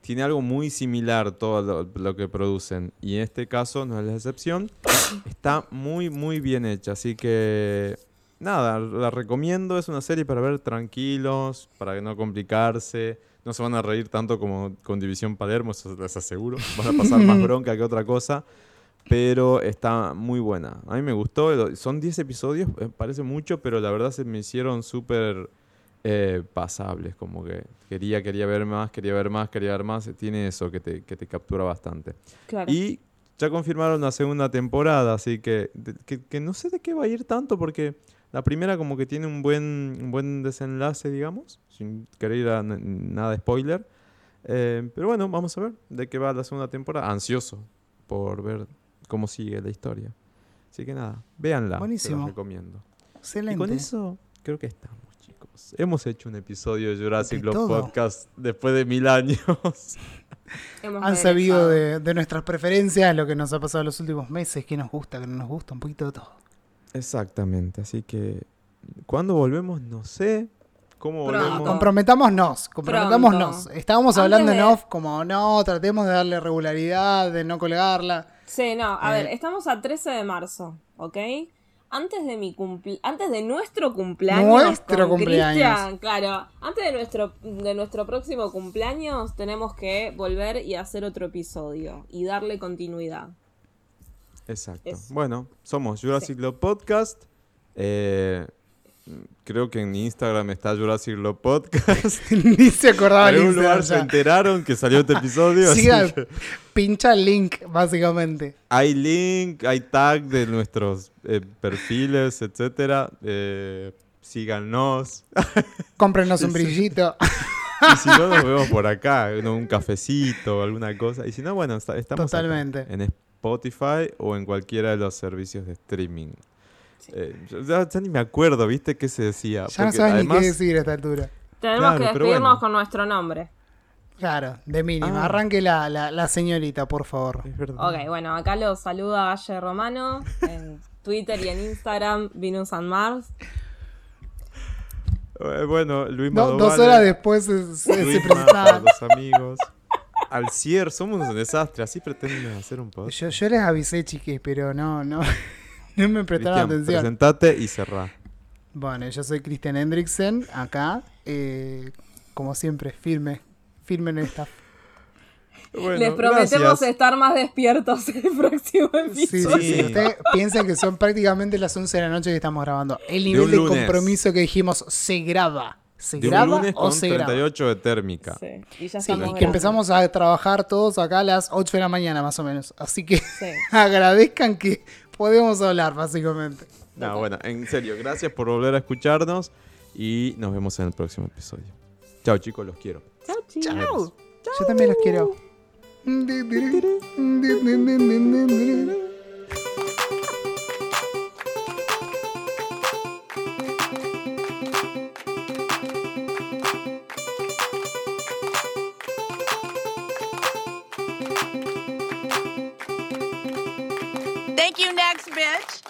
Tiene algo muy similar todo lo, lo que producen. Y en este caso no es la excepción. Está muy, muy bien hecha. Así que, nada, la recomiendo. Es una serie para ver tranquilos, para no complicarse. No se van a reír tanto como con División Palermo, eso les aseguro. Van a pasar más bronca que otra cosa. Pero está muy buena. A mí me gustó. Son 10 episodios, eh, parece mucho, pero la verdad se me hicieron súper eh, pasables. Como que quería, quería ver más, quería ver más, quería ver más. Tiene eso que te, que te captura bastante. Claro. Y ya confirmaron la segunda temporada, así que, que no sé de qué va a ir tanto porque la primera como que tiene un buen, un buen desenlace, digamos, sin querer ir a nada de spoiler. Eh, pero bueno, vamos a ver de qué va la segunda temporada. Ansioso por ver cómo sigue la historia. Así que nada, véanla. Buenísimo. los recomiendo. Excelente. Y con eso creo que estamos, chicos. Hemos hecho un episodio de Jurassic todo. Podcast después de mil años. Hemos Han sabido de, de nuestras preferencias, lo que nos ha pasado los últimos meses, qué nos gusta, qué no nos gusta, un poquito de todo. Exactamente, así que ¿cuándo volvemos? No sé. ¿Cómo Pronto. volvemos? Comprometámonos, comprometámonos. Pronto. Estábamos Antes hablando en off como, no, tratemos de darle regularidad, de no colgarla. Sí, no, a Eh, ver, estamos a 13 de marzo, ¿ok? Antes de mi cumple antes de nuestro cumpleaños. Nuestro con cumpleaños. Claro. Antes de nuestro, de nuestro próximo cumpleaños, tenemos que volver y hacer otro episodio y darle continuidad. Exacto. Bueno, somos Jurassic Love Podcast. Eh, creo que en Instagram está Jurassic Love Podcast. Ni se acordaba en algún lugar se enteraron que salió este episodio. así que pincha el link, básicamente. hay link, hay tag de nuestros eh, perfiles, etcétera. Eh, síganos. Cómprenos un brillito. Y si no, nos vemos por acá, un cafecito, alguna cosa. Y si no, bueno, estamos acá, Totalmente. en Spotify o en cualquiera de los servicios de streaming. Eh, ya, ya ni me acuerdo, ¿viste? ¿Qué se decía? Ya no sabes además- ni qué decir a esta altura. Tenemos Claro, que despedirnos bueno. con nuestro nombre. Claro, de mínima. Ah. Arranque la, la, la señorita, por favor. Es. Ok, bueno, acá los saluda Valle Romano en Twitter y en Instagram, Venus and Mars. Eh, bueno, Luis Madovale, dos horas después se, se- se presentaba. los amigos. Al cier, somos un desastre. Así pretenden hacer un podcast. Yo, yo les avisé, chiquis, pero no, no, no me prestaron Cristian, atención. presentate y cerrá. Bueno, yo soy Christian Hendricksen, acá, eh, como siempre, firme, firme en esta. Bueno, Les prometemos gracias. estar más despiertos el próximo Sí, sí, episodio. sí. Sí. Ustedes piensen que son prácticamente las 11 de la noche que estamos grabando. El nivel de, compromiso que dijimos se graba. ¿Se De un graba lunes o con se graba? 38 de térmica. Sí, y ya Sí, y que empezamos a trabajar todos acá a las 8 de la mañana más o menos. Así que Sí. agradezcan que podemos hablar, básicamente. No, bueno, en serio, gracias por volver a escucharnos y nos vemos en el próximo episodio. Chao chicos, los quiero. Chao, chicos. Chao. Yo también los quiero. Bitch.